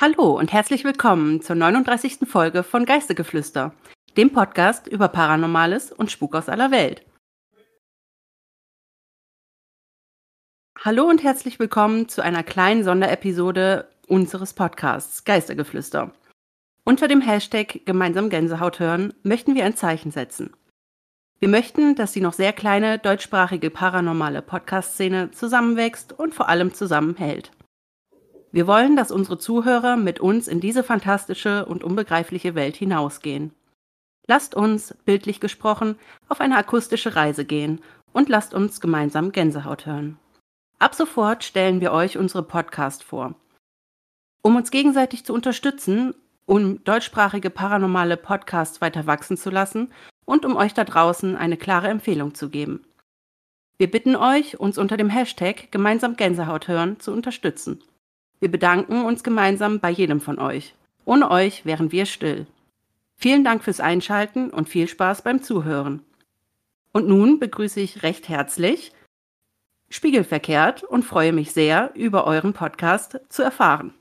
Hallo und herzlich willkommen zur 39. Folge von Geistegeflüster, dem Podcast über Paranormales und Spuk aus aller Welt. Hallo und herzlich willkommen zu einer kleinen Sonderepisode unseres Podcasts Geistergeflüster. Unter dem Hashtag Gemeinsam Gänsehaut hören möchten wir ein Zeichen setzen. Wir möchten, dass die noch sehr kleine deutschsprachige paranormale Podcast-Szene zusammenwächst und vor allem zusammenhält. Wir wollen, dass unsere Zuhörer mit uns in diese fantastische und unbegreifliche Welt hinausgehen. Lasst uns, bildlich gesprochen, auf eine akustische Reise gehen und lasst uns gemeinsam Gänsehaut hören. Ab sofort stellen wir euch unsere Podcast vor. Um uns gegenseitig zu unterstützen, um deutschsprachige paranormale Podcasts weiter wachsen zu lassen und um euch da draußen eine klare Empfehlung zu geben. Wir bitten euch, uns unter dem Hashtag gemeinsam Gänsehaut hören zu unterstützen. Wir bedanken uns gemeinsam bei jedem von euch. Ohne euch wären wir still. Vielen Dank fürs Einschalten und viel Spaß beim Zuhören. Und nun begrüße ich recht herzlich Spiegelverkehrt und freue mich sehr, über euren Podcast zu erfahren.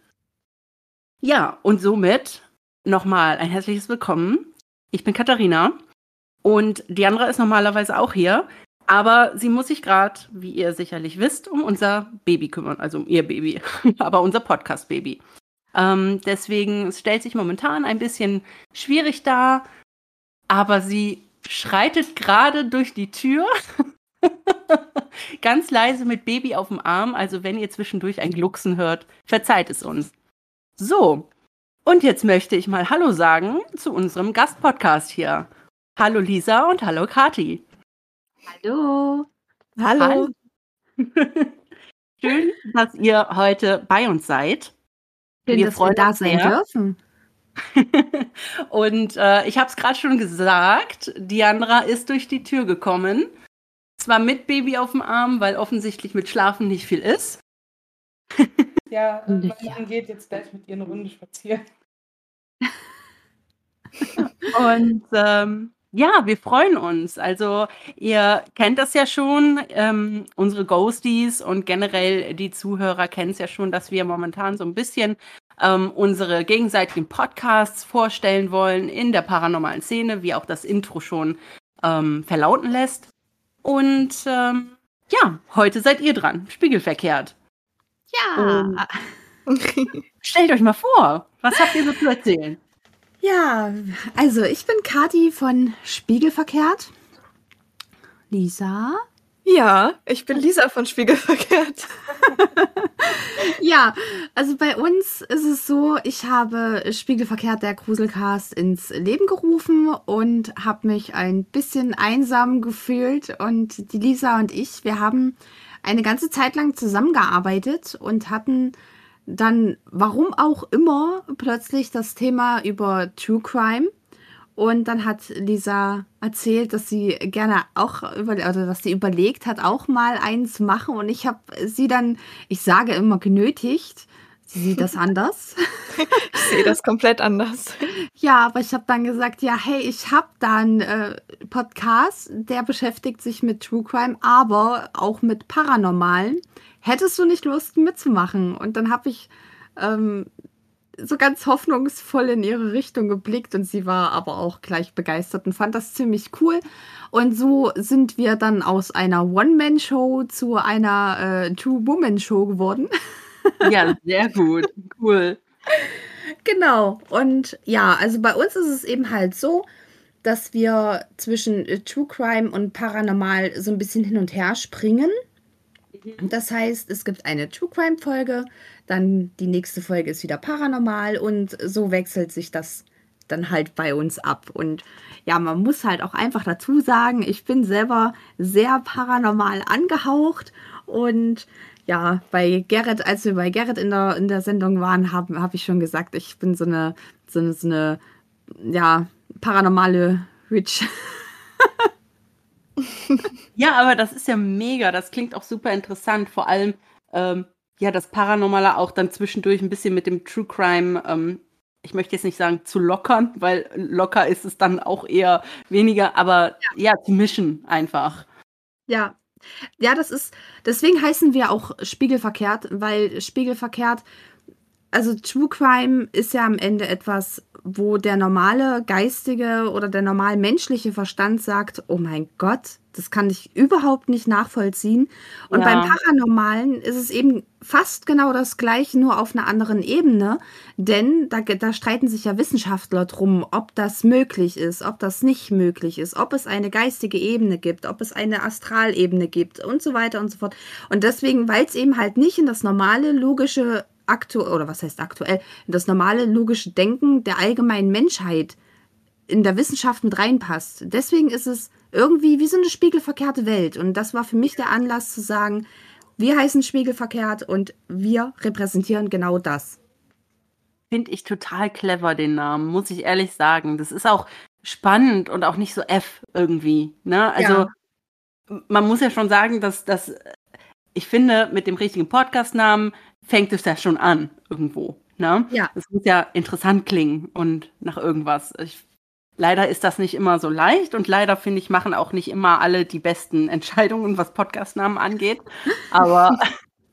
Ja, und somit nochmal ein herzliches Willkommen. Ich bin Katharina und Diandra ist normalerweise auch hier. Aber sie muss sich gerade, wie ihr sicherlich wisst, um unser Baby kümmern, also um ihr Baby, aber unser Podcast-Baby. Ähm, deswegen stellt sich momentan ein bisschen schwierig dar, aber sie schreitet gerade durch die Tür. Ganz leise mit Baby auf dem Arm. Also wenn ihr zwischendurch ein Glucksen hört, verzeiht es uns. So, und jetzt möchte ich mal Hallo sagen zu unserem Gastpodcast hier. Hallo Lisa und hallo Kati. Hallo. Hallo. Hallo. Schön, dass ihr heute bei uns seid. Schön, wir dass freuen wir da sein sehr. dürfen. Und äh, ich habe es gerade schon gesagt, Diandra ist durch die Tür gekommen. Zwar mit Baby auf dem Arm, weil offensichtlich mit Schlafen nicht viel ist. ja, äh, Mann geht jetzt gleich mit ihr eine Runde spazieren. Und ähm, ja, wir freuen uns. Also ihr kennt das ja schon, ähm, unsere Ghosties und generell die Zuhörer kennen es ja schon, dass wir momentan so ein bisschen ähm, unsere gegenseitigen Podcasts vorstellen wollen in der paranormalen Szene, wie auch das Intro schon ähm, verlauten lässt. Und ähm, ja, heute seid ihr dran, spiegelverkehrt. Ja. stellt euch mal vor, was habt ihr so zu erzählen? Ja, also ich bin Kati von Spiegelverkehrt. Lisa? Ja, ich bin Lisa von Spiegelverkehrt. ja, also bei uns ist es so, ich habe Spiegelverkehrt der Gruselcast ins Leben gerufen und habe mich ein bisschen einsam gefühlt und die Lisa und ich, wir haben eine ganze Zeit lang zusammengearbeitet und hatten dann, warum auch immer, plötzlich das Thema über True Crime. Und dann hat Lisa erzählt, dass sie gerne auch über, oder dass sie überlegt hat, auch mal eins machen. Und ich habe sie dann, ich sage immer genötigt. Sie sieht das anders. ich sehe das komplett anders. Ja, aber ich habe dann gesagt, ja, hey, ich habe da einen äh, Podcast, der beschäftigt sich mit True Crime, aber auch mit Paranormalen hättest du nicht Lust mitzumachen? Und dann habe ich ähm, so ganz hoffnungsvoll in ihre Richtung geblickt und sie war aber auch gleich begeistert und fand das ziemlich cool. Und so sind wir dann aus einer One-Man-Show zu einer äh, Two-Woman-Show geworden. Ja, sehr gut. Cool. Genau. Und ja, also bei uns ist es eben halt so, dass wir zwischen äh, True Crime und Paranormal so ein bisschen hin und her springen. Das heißt, es gibt eine True Crime Folge, dann die nächste Folge ist wieder paranormal und so wechselt sich das dann halt bei uns ab. Und ja, man muss halt auch einfach dazu sagen, ich bin selber sehr paranormal angehaucht und ja, bei Gerrit, als wir bei Gerrit in der, in der Sendung waren, habe hab ich schon gesagt, ich bin so eine, so eine, so eine ja, paranormale Witch. ja, aber das ist ja mega. Das klingt auch super interessant. Vor allem, ähm, ja, das Paranormale auch dann zwischendurch ein bisschen mit dem True Crime, ähm, ich möchte jetzt nicht sagen zu lockern, weil locker ist es dann auch eher weniger, aber ja, ja zu mischen einfach. Ja. Ja, das ist, deswegen heißen wir auch spiegelverkehrt, weil spiegelverkehrt also True Crime ist ja am Ende etwas, wo der normale geistige oder der normal menschliche Verstand sagt, oh mein Gott, das kann ich überhaupt nicht nachvollziehen. Und ja. beim Paranormalen ist es eben fast genau das gleiche, nur auf einer anderen Ebene. Denn da, da streiten sich ja Wissenschaftler drum, ob das möglich ist, ob das nicht möglich ist, ob es eine geistige Ebene gibt, ob es eine Astralebene gibt und so weiter und so fort. Und deswegen, weil es eben halt nicht in das normale logische aktuell, oder was heißt aktuell, das normale logische Denken der allgemeinen Menschheit in der Wissenschaft mit reinpasst. Deswegen ist es irgendwie wie so eine spiegelverkehrte Welt. Und das war für mich der Anlass zu sagen, wir heißen spiegelverkehrt und wir repräsentieren genau das. Finde ich total clever, den Namen, muss ich ehrlich sagen. Das ist auch spannend und auch nicht so F irgendwie. Ne? Also ja. man muss ja schon sagen, dass, dass ich finde, mit dem richtigen Podcast-Namen fängt es ja schon an irgendwo. Ne? Ja. Es muss ja interessant klingen und nach irgendwas. Ich Leider ist das nicht immer so leicht und leider finde ich, machen auch nicht immer alle die besten Entscheidungen, was Podcastnamen angeht. Aber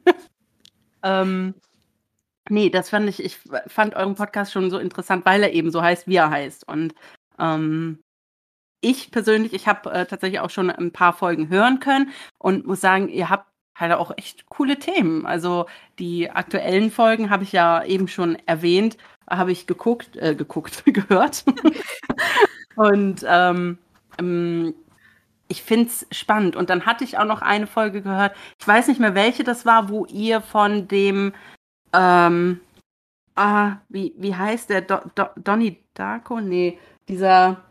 ähm, nee, das fand ich, ich fand euren Podcast schon so interessant, weil er eben so heißt, wie er heißt. Und ähm, ich persönlich, ich habe äh, tatsächlich auch schon ein paar Folgen hören können und muss sagen, ihr habt halt auch echt coole Themen. Also die aktuellen Folgen habe ich ja eben schon erwähnt habe ich geguckt, äh, geguckt, gehört. und ähm, ähm, ich finde es spannend. Und dann hatte ich auch noch eine Folge gehört. Ich weiß nicht mehr, welche das war, wo ihr von dem, ähm, ah, wie, wie heißt der? Do, Do, Donnie Darko? Nee, dieser,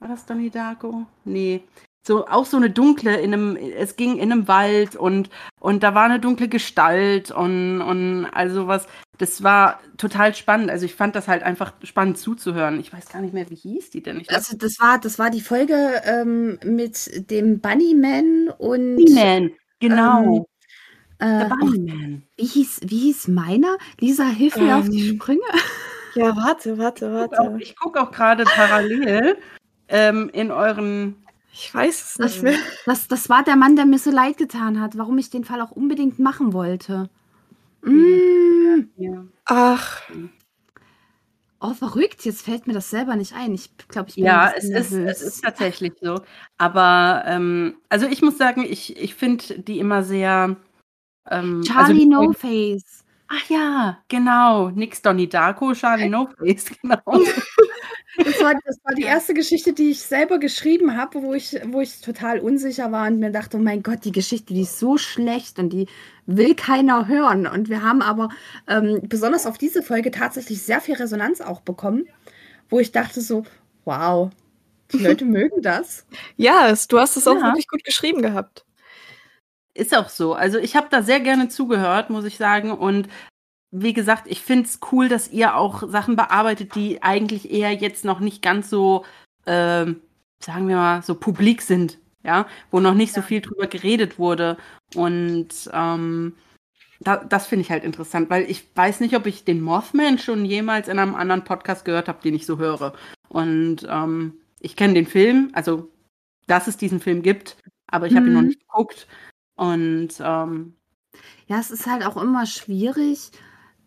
war das Donnie Darko? Nee, so auch so eine dunkle in einem es ging in einem Wald und und da war eine dunkle Gestalt und und also was das war total spannend. Also ich fand das halt einfach spannend zuzuhören. Ich weiß gar nicht mehr wie hieß die denn? Ich also das war das war die Folge ähm, mit dem Bunnyman und Bunnyman genau. ähm, äh, Bunnyman. wie hieß wie hieß meiner? Lisa hilf mir ähm, auf die ähm, Sprünge. ja warte warte warte ich gucke auch, guck auch gerade parallel ähm, in euren ich weiß es nicht mehr. Das, das war der Mann, der mir so leid getan hat, warum ich den Fall auch unbedingt machen wollte. Mm. Ja. Ach. Oh, verrückt. Jetzt fällt mir das selber nicht ein. Ich glaube, ich bin Ja, es ist, es ist tatsächlich so. Aber, ähm, also ich muss sagen, ich, ich finde die immer sehr. Ähm, also Charlie also, No Face. Ach ja, genau. Nix Donnie Darko, Charlie No Face, genau. Das war, das war die erste Geschichte, die ich selber geschrieben habe, wo ich, wo ich total unsicher war und mir dachte, oh mein Gott, die Geschichte, die ist so schlecht und die will keiner hören. Und wir haben aber ähm, besonders auf diese Folge tatsächlich sehr viel Resonanz auch bekommen, wo ich dachte so, wow, die Leute mögen das. Ja, es, du hast es auch ja. wirklich gut geschrieben gehabt. Ist auch so. Also ich habe da sehr gerne zugehört, muss ich sagen. Und wie gesagt, ich finde es cool, dass ihr auch Sachen bearbeitet, die eigentlich eher jetzt noch nicht ganz so, äh, sagen wir mal, so publik sind, ja, wo noch nicht ja. so viel drüber geredet wurde. Und ähm, da, das finde ich halt interessant, weil ich weiß nicht, ob ich den Mothman schon jemals in einem anderen Podcast gehört habe, den ich so höre. Und ähm, ich kenne den Film, also dass es diesen Film gibt, aber ich habe mhm. ihn noch mhm. nicht geguckt. Und ähm, ja, es ist halt auch immer schwierig,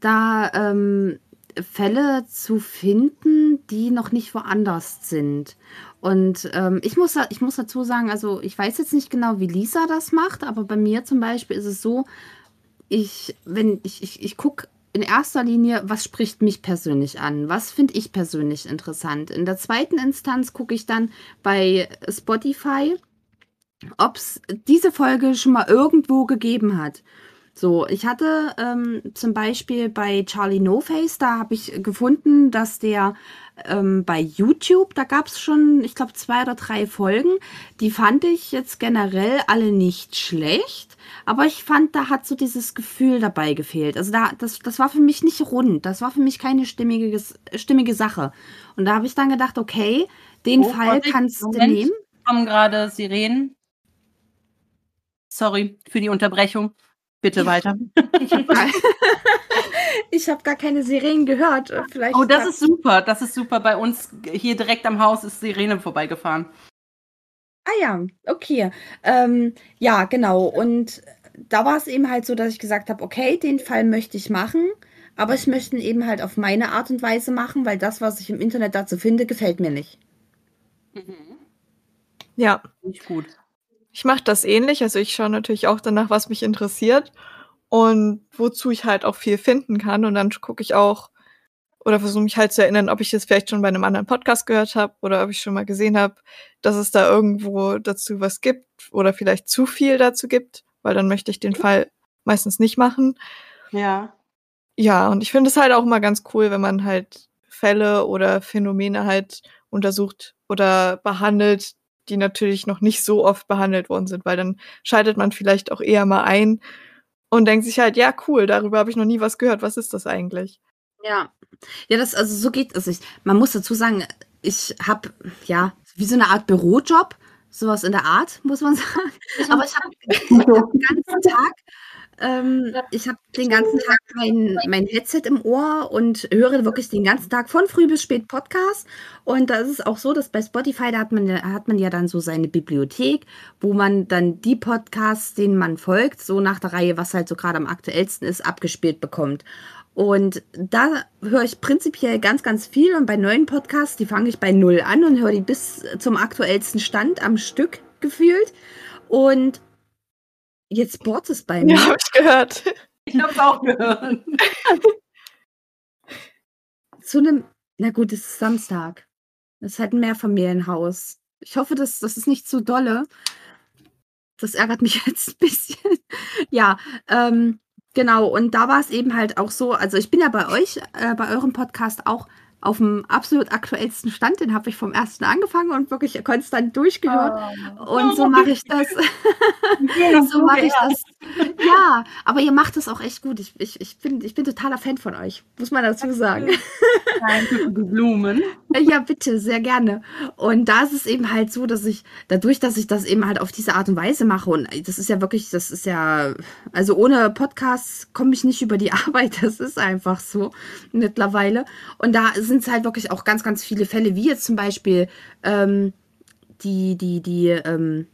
da ähm, Fälle zu finden, die noch nicht woanders sind. Und ähm, ich, muss, ich muss dazu sagen, also ich weiß jetzt nicht genau, wie Lisa das macht, aber bei mir zum Beispiel ist es so, ich, ich, ich, ich gucke in erster Linie, was spricht mich persönlich an? Was finde ich persönlich interessant? In der zweiten Instanz gucke ich dann bei Spotify, ob es diese Folge schon mal irgendwo gegeben hat. So, ich hatte ähm, zum Beispiel bei Charlie No Face, da habe ich gefunden, dass der ähm, bei YouTube, da gab es schon, ich glaube, zwei oder drei Folgen. Die fand ich jetzt generell alle nicht schlecht, aber ich fand, da hat so dieses Gefühl dabei gefehlt. Also da, das, das war für mich nicht rund, das war für mich keine stimmige, stimmige Sache. Und da habe ich dann gedacht, okay, den oh, Fall kannst Moment, du nehmen. Kommen gerade Sirenen. Sorry für die Unterbrechung. Bitte weiter. Ich habe gar keine Sirenen gehört. Vielleicht oh, das ist super. Das ist super. Bei uns hier direkt am Haus ist Sirene vorbeigefahren. Ah ja, okay. Ähm, ja, genau. Und da war es eben halt so, dass ich gesagt habe, okay, den Fall möchte ich machen. aber ich möchte ihn eben halt auf meine Art und Weise machen, weil das, was ich im Internet dazu finde, gefällt mir nicht. Mhm. Ja. Nicht gut. Ich mache das ähnlich. Also ich schaue natürlich auch danach, was mich interessiert und wozu ich halt auch viel finden kann. Und dann gucke ich auch oder versuche mich halt zu erinnern, ob ich es vielleicht schon bei einem anderen Podcast gehört habe oder ob ich schon mal gesehen habe, dass es da irgendwo dazu was gibt oder vielleicht zu viel dazu gibt, weil dann möchte ich den Fall meistens nicht machen. Ja. Ja, und ich finde es halt auch immer ganz cool, wenn man halt Fälle oder Phänomene halt untersucht oder behandelt, die natürlich noch nicht so oft behandelt worden sind, weil dann schaltet man vielleicht auch eher mal ein und denkt sich halt, ja, cool, darüber habe ich noch nie was gehört. Was ist das eigentlich? Ja. Ja, das, also so geht es. Also man muss dazu sagen, ich habe, ja, wie so eine Art Bürojob, sowas in der Art, muss man sagen. Aber ich habe hab den ganzen Tag ähm, ich habe den ganzen Tag mein, mein Headset im Ohr und höre wirklich den ganzen Tag von früh bis spät Podcast. Und da ist es auch so, dass bei Spotify, da hat man, hat man ja dann so seine Bibliothek, wo man dann die Podcasts, denen man folgt, so nach der Reihe, was halt so gerade am aktuellsten ist, abgespielt bekommt. Und da höre ich prinzipiell ganz, ganz viel. Und bei neuen Podcasts, die fange ich bei null an und höre die bis zum aktuellsten Stand am Stück gefühlt. Und Jetzt bohrt es bei mir. Ja, habe ich gehört. Ich habe es auch gehört. Zu einem, na gut, es ist Samstag. Es ist halt ein Mehrfamilienhaus. Ich hoffe, dass das ist nicht zu dolle. Das ärgert mich jetzt ein bisschen. ja, ähm, genau. Und da war es eben halt auch so. Also ich bin ja bei euch, äh, bei eurem Podcast auch auf dem absolut aktuellsten Stand. Den habe ich vom ersten angefangen und wirklich konstant durchgehört. Oh. Und so mache ich das. so mache ich das. Ja, aber ihr macht das auch echt gut. Ich, ich, ich, bin, ich bin totaler Fan von euch, muss man dazu sagen. Blumen. Ja, bitte, sehr gerne. Und da ist es eben halt so, dass ich, dadurch, dass ich das eben halt auf diese Art und Weise mache, und das ist ja wirklich, das ist ja, also ohne Podcasts komme ich nicht über die Arbeit. Das ist einfach so mittlerweile. Und da sind es halt wirklich auch ganz, ganz viele Fälle, wie jetzt zum Beispiel ähm, die, die, die, ähm,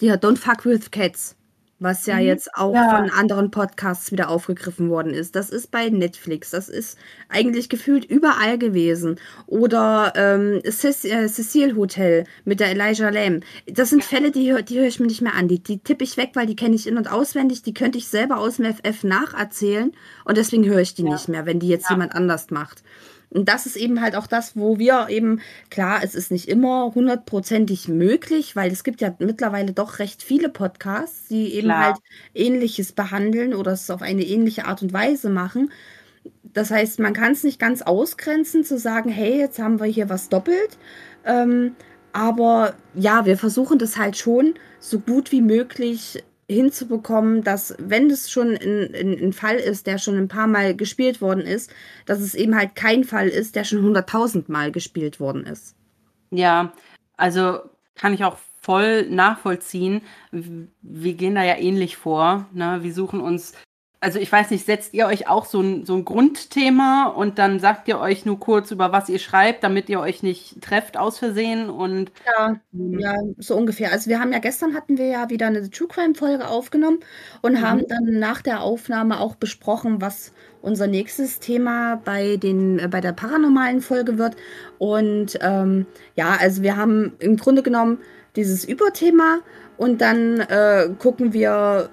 die Don't Fuck with Cats, was ja mhm. jetzt auch ja. von anderen Podcasts wieder aufgegriffen worden ist. Das ist bei Netflix, das ist eigentlich gefühlt überall gewesen. Oder ähm, äh, Cecil Hotel mit der Elijah Lamb. Das sind Fälle, die, die höre ich mir nicht mehr an. Die, die tippe ich weg, weil die kenne ich in- und auswendig. Die könnte ich selber aus dem FF nacherzählen. Und deswegen höre ich die ja. nicht mehr, wenn die jetzt ja. jemand anders macht. Und das ist eben halt auch das, wo wir eben, klar, es ist nicht immer hundertprozentig möglich, weil es gibt ja mittlerweile doch recht viele Podcasts, die eben klar. halt Ähnliches behandeln oder es auf eine ähnliche Art und Weise machen. Das heißt, man kann es nicht ganz ausgrenzen, zu sagen, hey, jetzt haben wir hier was doppelt. Ähm, aber ja, wir versuchen das halt schon so gut wie möglich hinzubekommen, dass wenn es schon ein, Fall ist, der schon ein paar Mal gespielt worden ist, dass es eben halt kein Fall ist, der schon hunderttausend Mal gespielt worden ist. Ja, also kann ich auch voll nachvollziehen. Wir gehen da ja ähnlich vor. Ne? Wir suchen uns also ich weiß nicht, setzt ihr euch auch so ein, so ein Grundthema und dann sagt ihr euch nur kurz, über was ihr schreibt, damit ihr euch nicht trefft aus Versehen und ja, ja, so ungefähr. Also wir haben ja gestern hatten wir ja wieder eine True Crime Folge aufgenommen und mhm. haben dann nach der Aufnahme auch besprochen, was unser nächstes Thema bei den äh, bei der paranormalen Folge wird und ähm, ja, also wir haben im Grunde genommen dieses Überthema und dann äh, gucken wir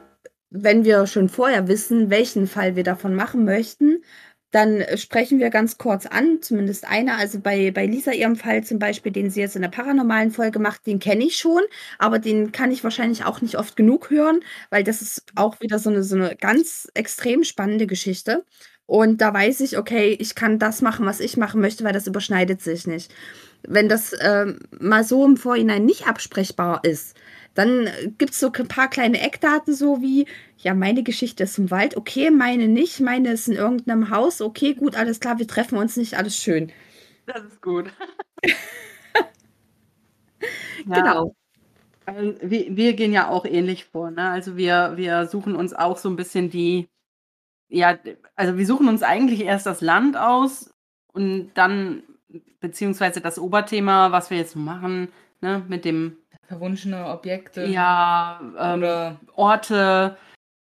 wenn wir schon vorher wissen, welchen Fall wir davon machen möchten, dann sprechen wir ganz kurz an, zumindest einer. Also bei, bei Lisa, ihrem Fall zum Beispiel, den sie jetzt in der paranormalen Folge macht, den kenne ich schon, aber den kann ich wahrscheinlich auch nicht oft genug hören, weil das ist auch wieder so eine, so eine ganz extrem spannende Geschichte. Und da weiß ich, okay, ich kann das machen, was ich machen möchte, weil das überschneidet sich nicht. Wenn das äh, mal so im Vorhinein nicht absprechbar ist, dann gibt es so ein paar kleine Eckdaten, so wie, ja, meine Geschichte ist im Wald, okay, meine nicht, meine ist in irgendeinem Haus, okay, gut, alles klar, wir treffen uns nicht, alles schön. Das ist gut. genau. Also, wir, wir, gehen ja auch ähnlich vor, ne? Also wir, wir suchen uns auch so ein bisschen die, ja, also wir suchen uns eigentlich erst das Land aus und dann, beziehungsweise das Oberthema, was wir jetzt machen, ne, mit dem verwunschene Objekte. Ja, ähm, oder Orte.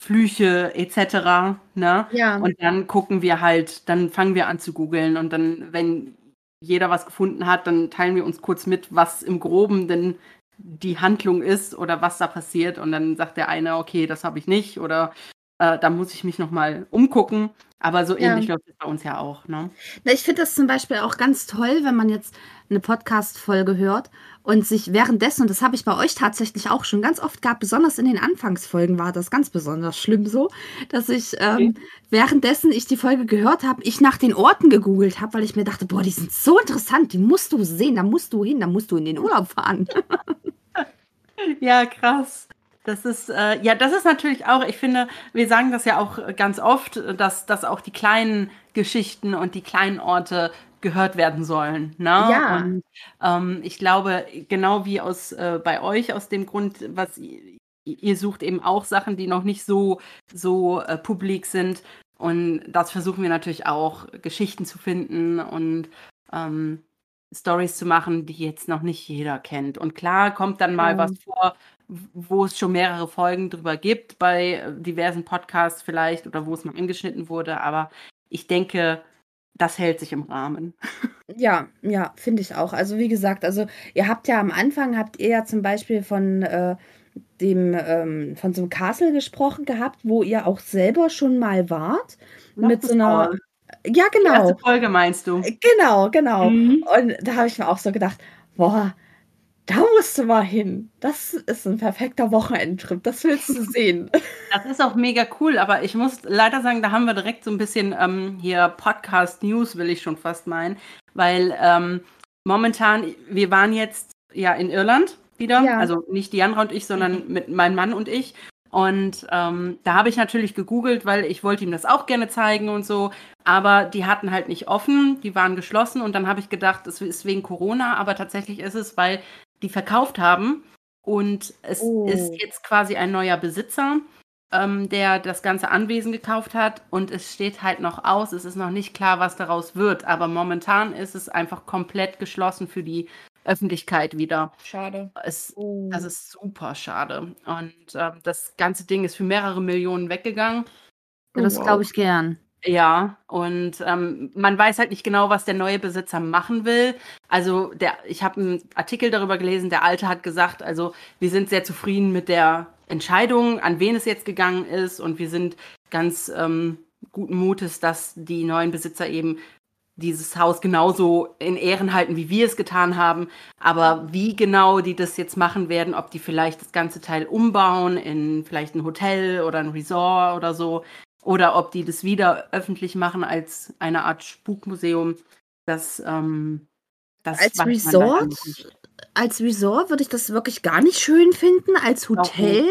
Flüche etc. Ne? Ja. Und dann gucken wir halt, dann fangen wir an zu googeln und dann, wenn jeder was gefunden hat, dann teilen wir uns kurz mit, was im Groben denn die Handlung ist oder was da passiert. Und dann sagt der eine, okay, das habe ich nicht oder äh, da muss ich mich nochmal umgucken. Aber so Ja. ähnlich läuft es bei uns ja auch. Ne? Na, Ich finde das zum Beispiel auch ganz toll, wenn man jetzt eine Podcast-Folge hört und sich währenddessen, und das habe ich bei euch tatsächlich auch schon ganz oft gehabt, besonders in den Anfangsfolgen war das ganz besonders schlimm so, dass ich ähm, währenddessen ich die Folge gehört habe, ich nach den Orten gegoogelt habe, weil ich mir dachte, boah, die sind so interessant, die musst du sehen, da musst du hin, da musst du in den Urlaub fahren. Ja, krass. Das ist, äh, ja, das ist natürlich auch, ich finde, wir sagen das ja auch ganz oft, dass, dass auch die kleinen Geschichten und die kleinen Orte gehört werden sollen. Ne? Ja. Und ähm, ich glaube, genau wie aus äh, bei euch aus dem Grund, was ihr, ihr sucht eben auch Sachen, die noch nicht so, so äh, publik sind. Und das versuchen wir natürlich auch, Geschichten zu finden und ähm, Stories zu machen, die jetzt noch nicht jeder kennt. Und klar kommt dann mal Ja. was vor, wo es schon mehrere Folgen drüber gibt, bei äh, diversen Podcasts vielleicht oder wo es mal angeschnitten wurde. Aber ich denke, das hält sich im Rahmen. Ja, ja, finde ich auch. Also wie gesagt, also ihr habt ja am Anfang, habt ihr ja zum Beispiel von äh, dem, ähm, von so einem Castle gesprochen gehabt, wo ihr auch selber schon mal wart. mit so einer. Ja, Die genau. erste Folge meinst du? Genau, genau. Mhm. Und da habe ich mir auch so gedacht, boah, da musst du mal hin. Das ist ein perfekter Wochenendtrip. Das willst du sehen. Das ist auch mega cool, aber ich muss leider sagen, da haben wir direkt so ein bisschen ähm, hier Podcast-News, will ich schon fast meinen, weil ähm, momentan, wir waren jetzt ja in Irland wieder, Ja. also nicht Diandra und ich, sondern mit meinem Mann und ich. Und ähm, da habe ich natürlich gegoogelt, weil ich wollte ihm das auch gerne zeigen und so. Aber die hatten halt nicht offen, die waren geschlossen. Und dann habe ich gedacht, es ist wegen Corona, aber tatsächlich ist es, weil die verkauft haben. Und es Oh. ist jetzt quasi ein neuer Besitzer, ähm, der das ganze Anwesen gekauft hat. Und es steht halt noch aus. Es ist noch nicht klar, was daraus wird. Aber momentan ist es einfach komplett geschlossen für die Öffentlichkeit wieder. Schade. Es, Oh. das ist super schade. Und ähm, das ganze Ding ist für mehrere Millionen weggegangen. Das glaube ich gern. Ja, und ähm, man weiß halt nicht genau, was der neue Besitzer machen will. Also der, ich habe einen Artikel darüber gelesen, der Alte hat gesagt, also wir sind sehr zufrieden mit der Entscheidung, an wen es jetzt gegangen ist und wir sind ganz ähm, guten Mutes, dass die neuen Besitzer eben dieses Haus genauso in Ehren halten, wie wir es getan haben. Aber wie genau die das jetzt machen werden, ob die vielleicht das ganze Teil umbauen in vielleicht ein Hotel oder ein Resort oder so, oder ob die das wieder öffentlich machen als eine Art Spukmuseum, das, ähm, das Als Resort? Als Resort würde ich das wirklich gar nicht schön finden. Als Hotel,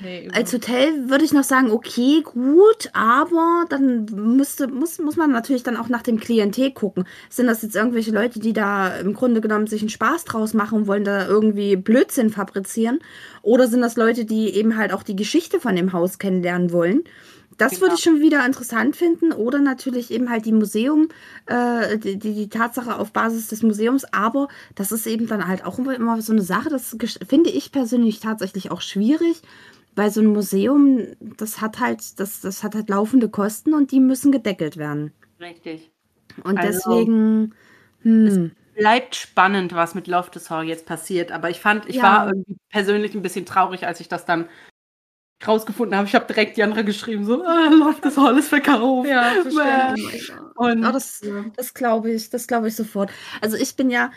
Nee, als Hotel würde ich noch sagen, okay, gut, aber dann müsste, muss, muss man natürlich dann auch nach dem Klientel gucken. Sind das jetzt irgendwelche Leute, die da im Grunde genommen sich einen Spaß draus machen und wollen da irgendwie Blödsinn fabrizieren? Oder sind das Leute, die eben halt auch die Geschichte von dem Haus kennenlernen wollen? Das würde Genau. ich schon wieder interessant finden. Oder natürlich eben halt die Museum, äh, die, die, Tatsache auf Basis des Museums. Aber das ist eben dann halt auch immer, so eine Sache, das finde ich persönlich tatsächlich auch schwierig. Weil so ein Museum, das hat halt, das, das hat halt laufende Kosten und die müssen gedeckelt werden. Richtig. Und Also, deswegen, hm, Bleibt spannend, was mit Loftus Hall jetzt passiert. Aber ich fand, ich Ja. war irgendwie persönlich ein bisschen traurig, als ich das dann rausgefunden habe. Ich habe direkt die andere geschrieben, so, ah, Loftus Hall ist verkauft. Ja, verständlich. Und Oh, das, das glaube ich, das glaube ich sofort. Also ich bin ja,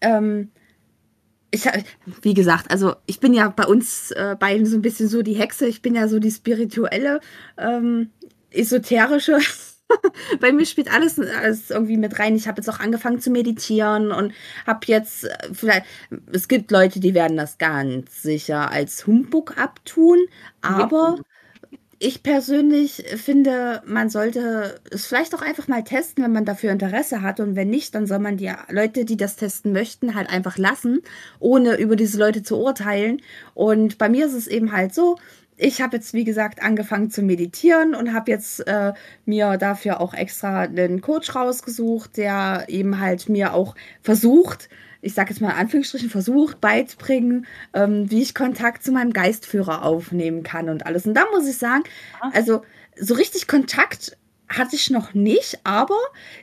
ähm, ich, wie gesagt, also ich bin ja bei uns äh, beiden so ein bisschen so die Hexe. Ich bin ja so die spirituelle, ähm, esoterische. bei mir spielt alles, alles irgendwie mit rein. Ich habe jetzt auch angefangen zu meditieren und habe jetzt äh, vielleicht, es gibt Leute, die werden das ganz sicher als Humbug abtun, aber ich persönlich finde, man sollte es vielleicht auch einfach mal testen, wenn man dafür Interesse hat. Und wenn nicht, dann soll man die Leute, die das testen möchten, halt einfach lassen, ohne über diese Leute zu urteilen. Und bei mir ist es eben halt so, ich habe jetzt, wie gesagt, angefangen zu meditieren und habe jetzt äh, mir dafür auch extra einen Coach rausgesucht, der eben halt mir auch versucht, ich sage jetzt mal in Anführungsstrichen, versucht beizubringen, ähm, wie ich Kontakt zu meinem Geistführer aufnehmen kann und alles. Und da muss ich sagen, also so richtig Kontakt hatte ich noch nicht, aber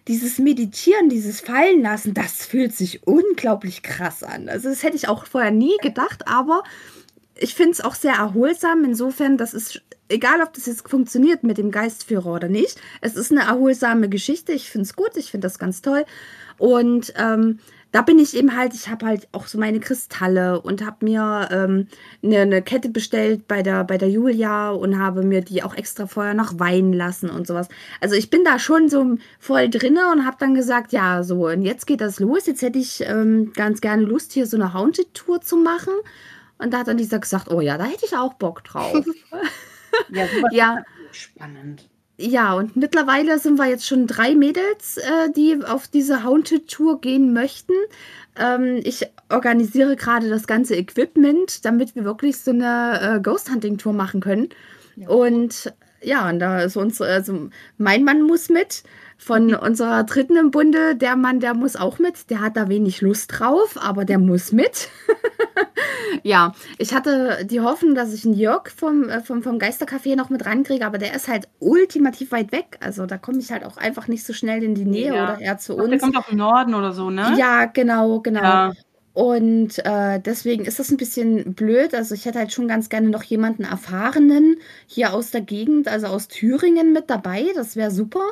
dieses Meditieren, dieses Fallenlassen, das fühlt sich unglaublich krass an. Also das hätte ich auch vorher nie gedacht, aber ich finde es auch sehr erholsam. Insofern, das ist egal, ob das jetzt funktioniert mit dem Geistführer oder nicht. Es ist eine erholsame Geschichte. Ich finde es gut. Ich finde das ganz toll. Und ähm, da bin ich eben halt, ich habe halt auch so meine Kristalle und habe mir ähm, eine, eine, Kette bestellt bei der, bei der Julia und habe mir die auch extra vorher noch weinen lassen und sowas. Also ich bin da schon so voll drinne und habe dann gesagt, ja, so, und jetzt geht das los. Jetzt hätte ich ähm, ganz gerne Lust, hier so eine Haunted-Tour zu machen. Und da hat dann dieser gesagt, oh ja, da hätte ich auch Bock drauf. ja, ja. spannend. Ja, und mittlerweile sind wir jetzt schon drei Mädels, äh, die auf diese Haunted Tour gehen möchten. Ähm, ich organisiere gerade das ganze Equipment, damit wir wirklich so eine äh, Ghost Hunting Tour machen können. Ja. Und ja, und da ist unsere, also mein Mann muss mit. Von mhm. unserer dritten im Bunde, der Mann, der muss auch mit. Der hat da wenig Lust drauf, aber der muss mit. ja, ich hatte die Hoffnung, dass ich einen Jörg vom, äh, vom, vom Geistercafé noch mit rankriege, aber der ist halt ultimativ weit weg. Also da komme ich halt auch einfach nicht so schnell in die Nähe ja. oder eher zu uns. Der kommt auch im Norden oder so, ne? Ja, genau, genau. Ja. Und äh, deswegen ist das ein bisschen blöd. Also ich hätte halt schon ganz gerne noch jemanden Erfahrenen hier aus der Gegend, also aus Thüringen mit dabei. Das wäre super.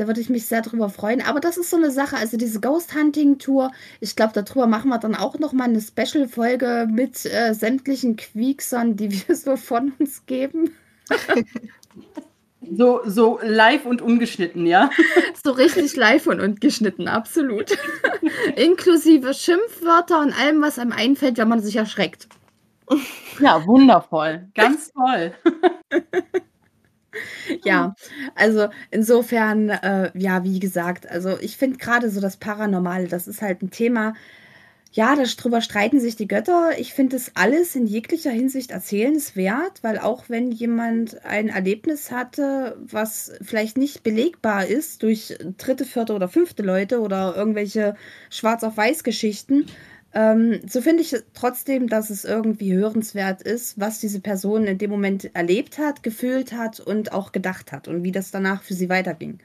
Da würde ich mich sehr drüber freuen. Aber das ist so eine Sache, also diese Ghost Hunting Tour, ich glaube, darüber machen wir dann auch noch mal eine Special-Folge mit äh, sämtlichen Quieksern, die wir so von uns geben. So, so live und ungeschnitten, ja? So richtig live und ungeschnitten, absolut. Inklusive Schimpfwörter und allem, was einem einfällt, wenn man sich erschreckt. Ja, wundervoll. Ganz toll. ja, also insofern, äh, ja, wie gesagt, also ich finde gerade so das Paranormale, das ist halt ein Thema, ja, darüber streiten sich die Götter. Ich finde es alles in jeglicher Hinsicht erzählenswert, weil auch wenn jemand ein Erlebnis hatte, was vielleicht nicht belegbar ist durch dritte, vierte oder fünfte Leute oder irgendwelche Schwarz auf Weiß Geschichten, ähm, so finde ich trotzdem, dass es irgendwie hörenswert ist, was diese Person in dem Moment erlebt hat, gefühlt hat und auch gedacht hat und wie das danach für sie weiterging.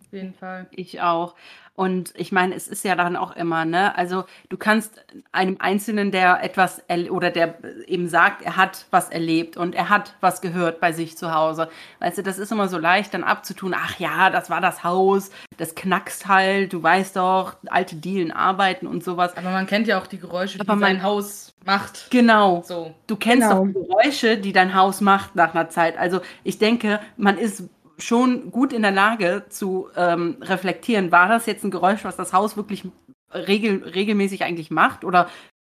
Auf jeden Fall. Ich auch. Und ich meine, es ist ja dann auch immer, ne? Also du kannst einem Einzelnen, der etwas oder der eben sagt, er hat was erlebt und er hat was gehört bei sich zu Hause. Weißt du, das ist immer so leicht dann abzutun. Ach ja, das war das Haus, das knackst halt, du weißt doch, alte Dielen arbeiten und sowas. Aber man kennt ja auch die Geräusche, die mein Haus macht. Genau. So. Du kennst genau. doch die Geräusche, die dein Haus macht nach einer Zeit. Also ich denke, man ist schon gut in der Lage zu ähm, reflektieren, war das jetzt ein Geräusch, was das Haus wirklich regel regelmäßig eigentlich macht? Oder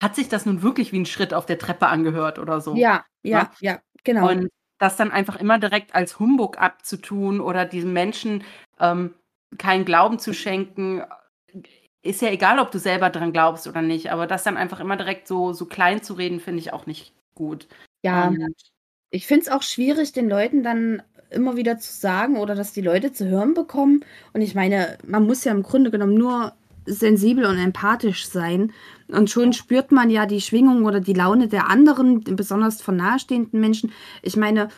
hat sich das nun wirklich wie ein Schritt auf der Treppe angehört oder so? Ja, ja, ja, ja genau. Und das dann einfach immer direkt als Humbug abzutun oder diesem Menschen ähm, keinen Glauben zu schenken, ist ja egal, ob du selber dran glaubst oder nicht, aber das dann einfach immer direkt so, so klein zu reden, finde ich auch nicht gut. Ja, und ich finde es auch schwierig, den Leuten dann immer wieder zu sagen oder dass die Leute zu hören bekommen. Und ich meine, man muss ja im Grunde genommen nur sensibel und empathisch sein. Und schon spürt man ja die Schwingung oder die Laune der anderen, besonders von nahestehenden Menschen. Ich meine,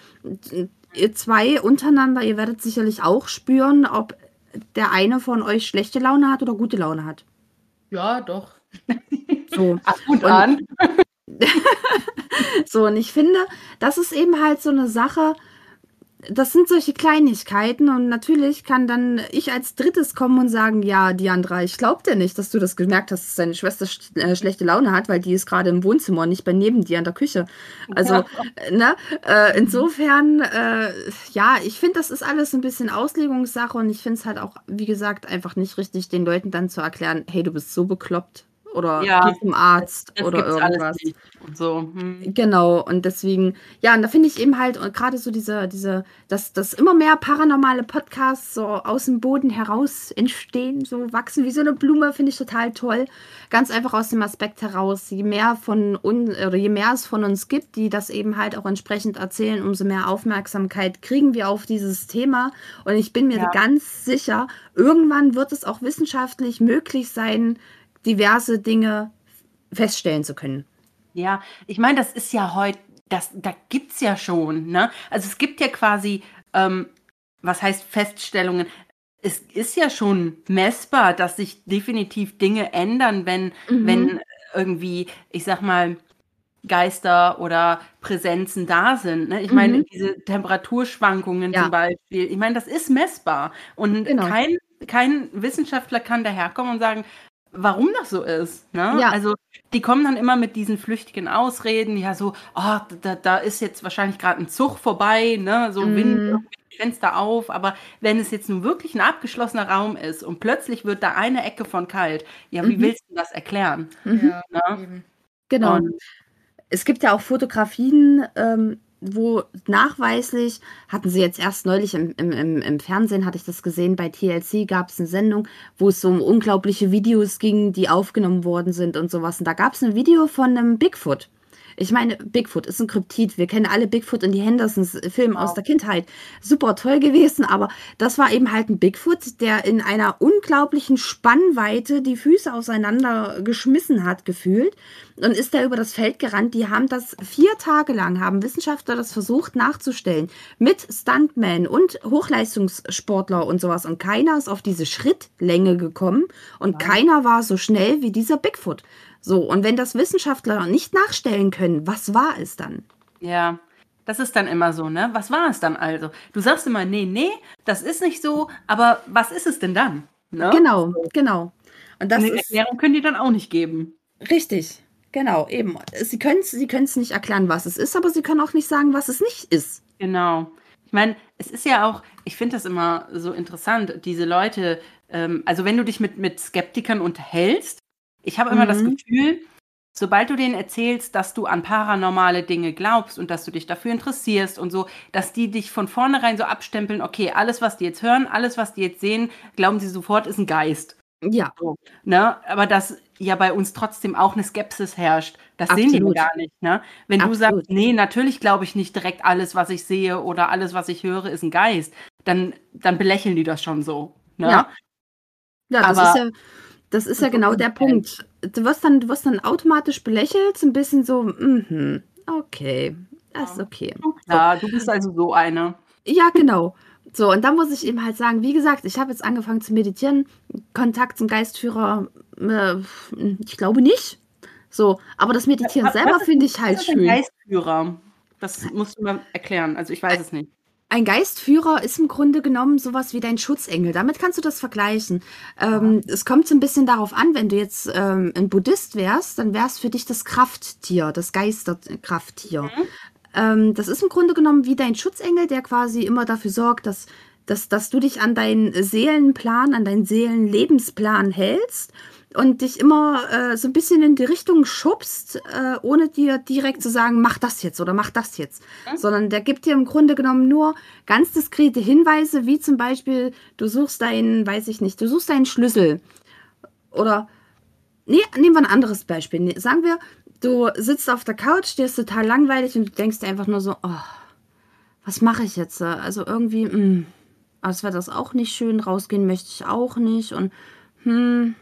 ihr zwei untereinander, ihr werdet sicherlich auch spüren, ob der eine von euch schlechte Laune hat oder gute Laune hat. Ja, doch. So. Ach, gut an. so, und ich finde, das ist eben halt so eine Sache, das sind solche Kleinigkeiten und natürlich kann dann ich als drittes kommen und sagen, ja, Diandra, ich glaub dir nicht, dass du das gemerkt hast, dass deine Schwester sch äh, schlechte Laune hat, weil die ist gerade im Wohnzimmer und nicht bei neben dir in der Küche. Also, ja. ne, äh, insofern, äh, ja, ich finde, das ist alles ein bisschen Auslegungssache und ich finde es halt auch, wie gesagt, einfach nicht richtig, den Leuten dann zu erklären, hey, du bist so bekloppt oder Ja, zum Arzt Das oder gibt's alles irgendwas. Und so. Hm. Genau, und deswegen, ja, und da finde ich eben halt und gerade so diese, diese, dass, dass immer mehr paranormale Podcasts so aus dem Boden heraus entstehen, so wachsen wie so eine Blume, finde ich total toll. Ganz einfach aus dem Aspekt heraus, je mehr von uns oder je mehr es von uns gibt, die das eben halt auch entsprechend erzählen, umso mehr Aufmerksamkeit kriegen wir auf dieses Thema. Und ich bin mir Ja. ganz sicher, irgendwann wird es auch wissenschaftlich möglich sein, diverse Dinge feststellen zu können. Ja, ich meine, das ist ja heute, das, da gibt's ja schon, ne? Also es gibt ja quasi, ähm, was heißt Feststellungen? Es ist ja schon messbar, dass sich definitiv Dinge ändern, wenn, Mhm. wenn irgendwie, ich sag mal, Geister oder Präsenzen da sind. Ne? Ich meine, Mhm. diese Temperaturschwankungen Ja. zum Beispiel, ich meine, das ist messbar. Und Genau. kein, kein Wissenschaftler kann daherkommen und sagen, warum das so ist. Ne? Ja. Also die kommen dann immer mit diesen flüchtigen Ausreden, ja so, oh, da, da ist jetzt wahrscheinlich gerade ein Zug vorbei, ne? so Wind, Mhm. irgendwie Fenster auf, aber wenn es jetzt nun wirklich ein abgeschlossener Raum ist und plötzlich wird da eine Ecke von kalt, ja, wie Mhm. willst du das erklären? Mhm. Ja, Ne? Genau. Und Es gibt ja auch Fotografien, ähm, wo nachweislich, hatten sie jetzt erst neulich im, im, im, Fernsehen, hatte ich das gesehen, bei TLC gab es eine Sendung, wo es so um unglaubliche Videos ging, die aufgenommen worden sind und sowas. Und da gab es ein Video von einem Bigfoot. Ich meine, Bigfoot ist ein Kryptid. Wir kennen alle Bigfoot und die Hendersons-Filme aus der Kindheit. Super toll gewesen, aber das war eben halt ein Bigfoot, der in einer unglaublichen Spannweite die Füße auseinander geschmissen hat, gefühlt. Und ist da über das Feld gerannt. Die haben das vier Tage lang, haben Wissenschaftler das versucht nachzustellen. Mit Stuntman und Hochleistungssportler und sowas. Und keiner ist auf diese Schrittlänge gekommen. Und keiner war so schnell wie dieser Bigfoot. So, und wenn das Wissenschaftler nicht nachstellen können, was war es dann? Ja, das ist dann immer so, ne? Was war es dann also? Du sagst immer, nee, nee, das ist nicht so, aber was ist es denn dann? Ne? Genau, genau. Und das Eine ist Erklärung können die dann auch nicht geben. richtig. Genau, eben. Sie können es sie können's nicht erklären, was es ist, aber sie können auch nicht sagen, was es nicht ist. Genau. Ich meine, es ist ja auch, ich finde das immer so interessant, diese Leute, ähm, also wenn du dich mit, mit Skeptikern unterhältst, ich habe immer das Mhm. Gefühl, sobald du denen erzählst, dass du an paranormale Dinge glaubst und dass du dich dafür interessierst und so, dass die dich von vornherein so abstempeln, okay, alles, was die jetzt hören, alles, was die jetzt sehen, glauben sie sofort, ist ein Geist. Ja, Ne? Aber dass ja bei uns trotzdem auch eine Skepsis herrscht, das sehen die Absolut. gar nicht. Ne? Wenn du Absolut. sagst, nee, natürlich glaube ich nicht direkt alles, was ich sehe oder alles, was ich höre, ist ein Geist, dann, dann belächeln die das schon so. Ne? Ja. ja, das Aber- ist ja, das ist ja genau der Punkt. Du wirst dann, du wirst dann automatisch belächelt, so ein bisschen so, mhm, okay, das ist okay. Ja, du bist also so eine. Ja, genau. So, und dann muss ich eben halt sagen, wie gesagt, ich habe jetzt angefangen zu meditieren. Kontakt zum Geistführer, äh, ich glaube nicht. So, aber das Meditieren Was- selber finde ich halt schön. Geistführer? Das musst du mal erklären. Also ich weiß es nicht. Ein Geistführer ist im Grunde genommen sowas wie dein Schutzengel. Damit kannst du das vergleichen. Ähm, es kommt so ein bisschen darauf an, wenn du jetzt ähm, ein Buddhist wärst, dann wär's für dich das Krafttier, das Geisterkrafttier. Ähm, das ist im Grunde genommen wie dein Schutzengel, der quasi immer dafür sorgt, dass, dass, dass du dich an deinen Seelenplan, an deinen Seelenlebensplan hältst und dich immer äh, so ein bisschen in die Richtung schubst, äh, ohne dir direkt zu sagen, mach das jetzt oder mach das jetzt. Sondern der gibt dir im Grunde genommen nur ganz diskrete Hinweise, wie zum Beispiel, du suchst deinen, weiß ich nicht, du suchst deinen Schlüssel. Oder, nee, nehmen wir ein anderes Beispiel. Nee, sagen wir, du sitzt auf der Couch, dir ist total langweilig und du denkst dir einfach nur so, oh, was mache ich jetzt? Also irgendwie, mh, als wäre das auch nicht schön, rausgehen möchte ich auch nicht und hm,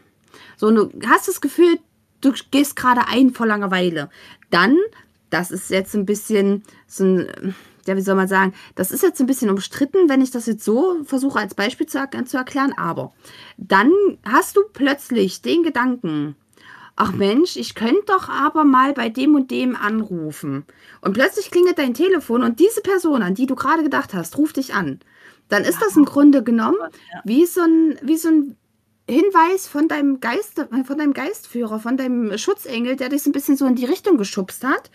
so, und du hast das Gefühl, du gehst gerade ein vor Langeweile. Dann, das ist jetzt ein bisschen so ein, ja, wie soll man sagen, das ist jetzt ein bisschen umstritten, wenn ich das jetzt so versuche als Beispiel zu, zu erklären, aber dann hast du plötzlich den Gedanken, ach Mensch, ich könnte doch aber mal bei dem und dem anrufen. Und plötzlich klingelt dein Telefon und diese Person, an die du gerade gedacht hast, ruft dich an. Dann ist das im Grunde genommen wie so ein, wie so ein Hinweis von deinem Geist, von deinem Geistführer, von deinem Schutzengel, der dich so ein bisschen so in die Richtung geschubst hat,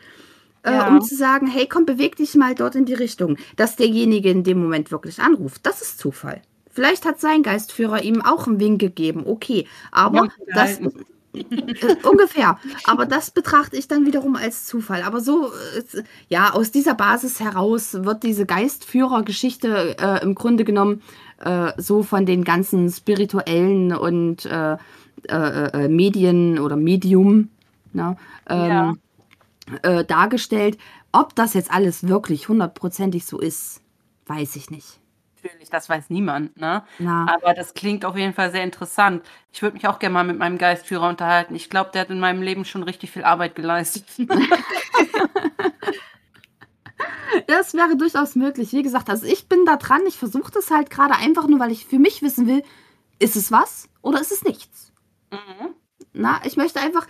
Ja. äh, um zu sagen, hey, komm, beweg dich mal dort in die Richtung. Dass derjenige in dem Moment wirklich anruft, das ist Zufall. Vielleicht hat sein Geistführer ihm auch einen Wink gegeben, okay. Aber Ja, das. Äh, ungefähr. Aber das betrachte ich dann wiederum als Zufall. Aber so, äh, ja, aus dieser Basis heraus wird diese Geistführergeschichte äh, im Grunde genommen äh, so von den ganzen spirituellen und äh, äh, Medien oder Medium ne, ähm, ja. dargestellt. Ob das jetzt alles wirklich hundertprozentig so ist, weiß ich nicht natürlich, das weiß niemand, ne? Ja. Aber das klingt auf jeden Fall sehr interessant. Ich würde mich auch gerne mal mit meinem Geistführer unterhalten. Ich glaube, der hat in meinem Leben schon richtig viel Arbeit geleistet. das wäre durchaus möglich. Wie gesagt, also ich bin da dran. Ich versuche das halt gerade einfach nur, weil ich für mich wissen will, ist es was oder ist es nichts? Mhm. Na, ich möchte einfach,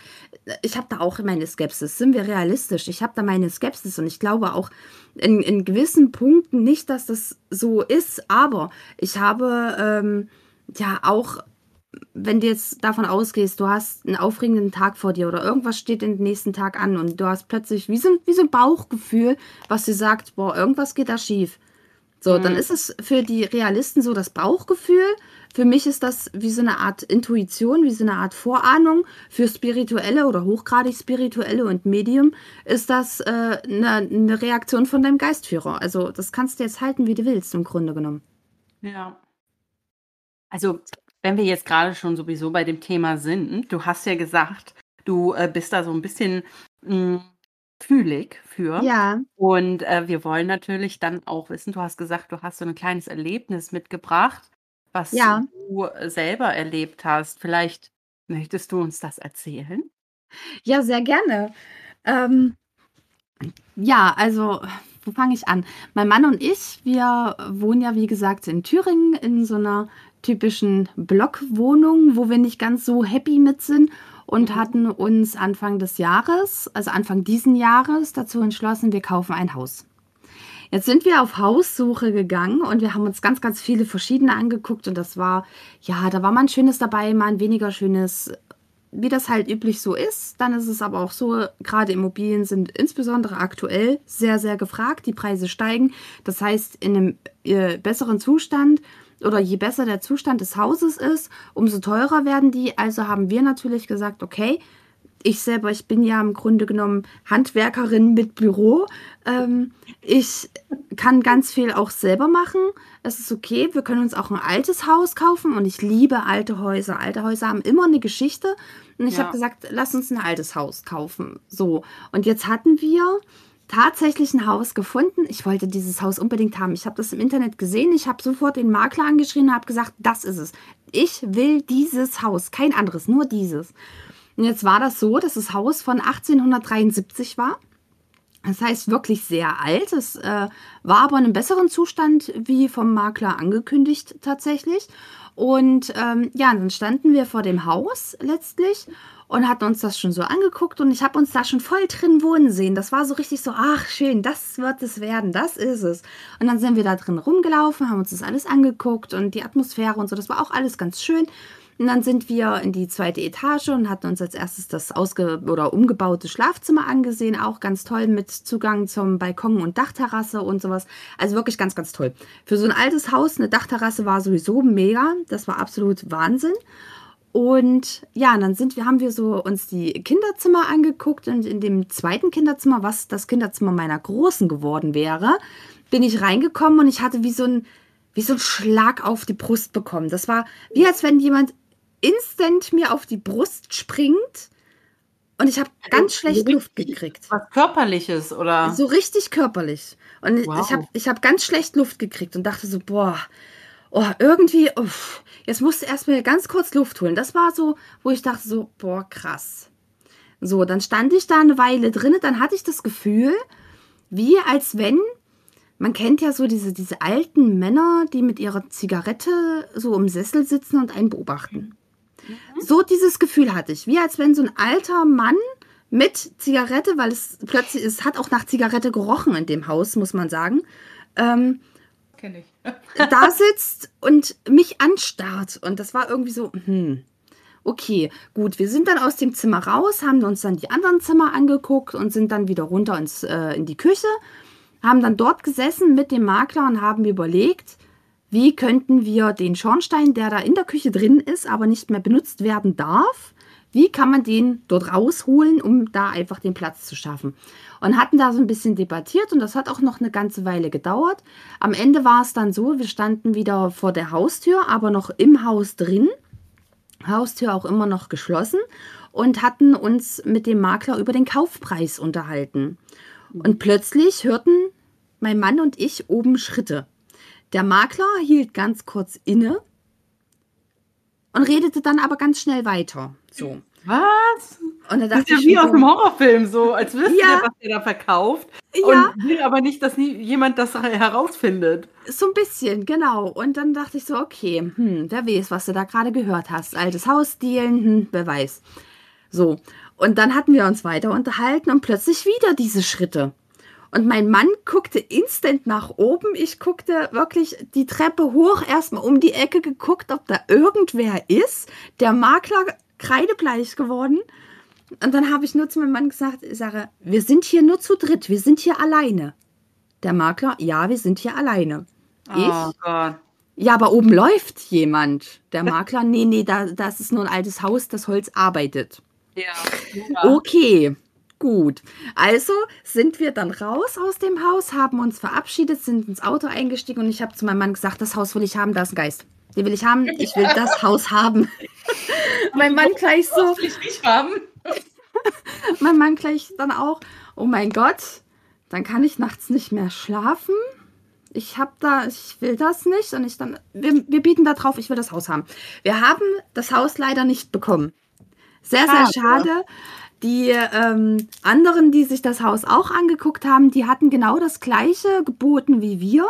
ich habe da auch meine Skepsis. Sind wir realistisch? Ich habe da meine Skepsis und ich glaube auch in, in gewissen Punkten nicht, dass das so ist, aber ich habe ähm, ja auch, wenn du jetzt davon ausgehst, du hast einen aufregenden Tag vor dir oder irgendwas steht den nächsten Tag an und du hast plötzlich wie so, wie so ein Bauchgefühl, was dir sagt, boah, irgendwas geht da schief. So, mhm. dann ist es für die Realisten so das Bauchgefühl für mich ist das wie so eine Art Intuition, wie so eine Art Vorahnung. Für Spirituelle oder hochgradig Spirituelle und Medium ist das äh, eine, eine Reaktion von deinem Geistführer. Also das kannst du jetzt halten, wie du willst, im Grunde genommen. Ja. Also, wenn wir jetzt gerade schon sowieso bei dem Thema sind, du hast ja gesagt, du äh, bist da so ein bisschen mh, hm, fühlig für. Ja. Und äh, wir wollen natürlich dann auch wissen, du hast gesagt, du hast so ein kleines Erlebnis mitgebracht was Ja. du selber erlebt hast. Vielleicht möchtest du uns das erzählen? Ja, sehr gerne. Ähm, ja, also, wo fange ich an? Mein Mann und ich, wir wohnen ja, wie gesagt, in Thüringen in so einer typischen Blockwohnung, wo wir nicht ganz so happy mit sind und Mhm. hatten uns Anfang des Jahres, also Anfang diesen Jahres, dazu entschlossen, wir kaufen ein Haus. Jetzt sind wir auf Haussuche gegangen und wir haben uns ganz, ganz viele verschiedene angeguckt und das war, ja, da war mal ein schönes dabei, mal ein weniger schönes, wie das halt üblich so ist. Dann ist es aber auch so, gerade Immobilien sind insbesondere aktuell sehr, sehr gefragt. Die Preise steigen. Das heißt, in einem äh, besseren Zustand oder je besser der Zustand des Hauses ist, umso teurer werden die. Also haben wir natürlich gesagt, okay, ich selber, ich bin ja im Grunde genommen Handwerkerin mit Büro. Ähm, ich kann ganz viel auch selber machen. Es ist okay. Wir können uns auch ein altes Haus kaufen und ich liebe alte Häuser. Alte Häuser haben immer eine Geschichte. Und ich ja. habe gesagt, lass uns ein altes Haus kaufen. So. Und jetzt hatten wir tatsächlich ein Haus gefunden. Ich wollte dieses Haus unbedingt haben. Ich habe das im Internet gesehen. Ich habe sofort den Makler angeschrieben und habe gesagt, das ist es. Ich will dieses Haus, kein anderes, nur dieses. Und jetzt war das so, dass das Haus von 1873 war. Das heißt wirklich sehr alt. Es äh, war aber in einem besseren Zustand wie vom Makler angekündigt tatsächlich. Und ähm, ja, dann standen wir vor dem Haus letztlich und hatten uns das schon so angeguckt und ich habe uns da schon voll drin wohnen sehen. Das war so richtig so, ach schön, das wird es werden, das ist es. Und dann sind wir da drin rumgelaufen, haben uns das alles angeguckt und die Atmosphäre und so, das war auch alles ganz schön. Und dann sind wir in die zweite Etage und hatten uns als erstes das ausge oder umgebaute Schlafzimmer angesehen. Auch ganz toll mit Zugang zum Balkon und Dachterrasse und sowas. Also wirklich ganz, ganz toll. Für so ein altes Haus eine Dachterrasse war sowieso mega. Das war absolut Wahnsinn. Und ja, dann sind wir, haben wir so uns die Kinderzimmer angeguckt und in dem zweiten Kinderzimmer, was das Kinderzimmer meiner Großen geworden wäre, bin ich reingekommen und ich hatte wie so ein, wie so ein Schlag auf die Brust bekommen. Das war wie als wenn jemand instant mir auf die Brust springt und ich habe ganz schlecht Luft gekriegt. Was körperliches oder? So richtig körperlich. Und wow. ich habe ich hab ganz schlecht Luft gekriegt und dachte so, boah, oh, irgendwie, uff, jetzt musste erstmal ganz kurz Luft holen. Das war so, wo ich dachte so, boah, krass. So, dann stand ich da eine Weile drin, dann hatte ich das Gefühl, wie als wenn, man kennt ja so diese, diese alten Männer, die mit ihrer Zigarette so im Sessel sitzen und einen beobachten. Mhm. So dieses Gefühl hatte ich, wie als wenn so ein alter Mann mit Zigarette, weil es plötzlich, es hat auch nach Zigarette gerochen in dem Haus, muss man sagen. Ähm, Kenne ich. da sitzt und mich anstarrt. Und das war irgendwie so, hm, okay, gut, wir sind dann aus dem Zimmer raus, haben uns dann die anderen Zimmer angeguckt und sind dann wieder runter ins, äh, in die Küche, haben dann dort gesessen mit dem Makler und haben überlegt, wie könnten wir den Schornstein, der da in der Küche drin ist, aber nicht mehr benutzt werden darf, Wie kann man den dort rausholen, um da einfach den Platz zu schaffen? Und hatten da so ein bisschen debattiert und das hat auch noch eine ganze Weile gedauert. Am Ende war es dann so, wir standen wieder vor der Haustür, aber noch im Haus drin. Haustür auch immer noch geschlossen und hatten uns mit dem Makler über den Kaufpreis unterhalten. Und plötzlich hörten mein Mann und ich oben Schritte. Der Makler hielt ganz kurz inne und redete dann aber ganz schnell weiter. So. Was? Und da Das dachte ist ja wie mir aus so, einem Horrorfilm, so als wüsste Ja. er, was er da verkauft. Ja. Und will aber nicht, dass nie, jemand das herausfindet. so ein bisschen, genau. Und dann dachte ich so, okay, hm, wer weiß, was du da gerade gehört hast. Altes Haus dealen, hm, wer weiß. So. Und dann hatten wir uns weiter unterhalten und plötzlich wieder diese Schritte. Und mein Mann guckte instant nach oben. Ich guckte wirklich die Treppe hoch, erstmal um die Ecke geguckt, ob da irgendwer ist. Der Makler kreidebleich geworden. Und dann habe ich nur zu meinem Mann gesagt, ich sage, wir sind hier nur zu dritt, wir sind hier alleine. Der Makler, ja, wir sind hier alleine. Oh Ich, Gott. ja, aber oben läuft jemand. Der Makler, nee, nee, da, das ist nur ein altes Haus, das Holz arbeitet. Ja. Okay, gut. Also sind wir dann raus aus dem Haus, haben uns verabschiedet, sind ins Auto eingestiegen und ich habe zu meinem Mann gesagt, das Haus will ich haben, da ist ein Geist. Den will ich haben, ich will das Haus haben. mein Mann gleich so, Das will ich nicht haben. mein Mann gleich dann auch, oh mein Gott, dann kann ich nachts nicht mehr schlafen. Ich hab da, ich will das nicht und ich dann, wir, wir bieten da drauf, ich will das Haus haben. Wir haben das Haus leider nicht bekommen. Sehr, sehr Schade. Die ähm, anderen, die sich das Haus auch angeguckt haben, die hatten genau das gleiche geboten wie wir.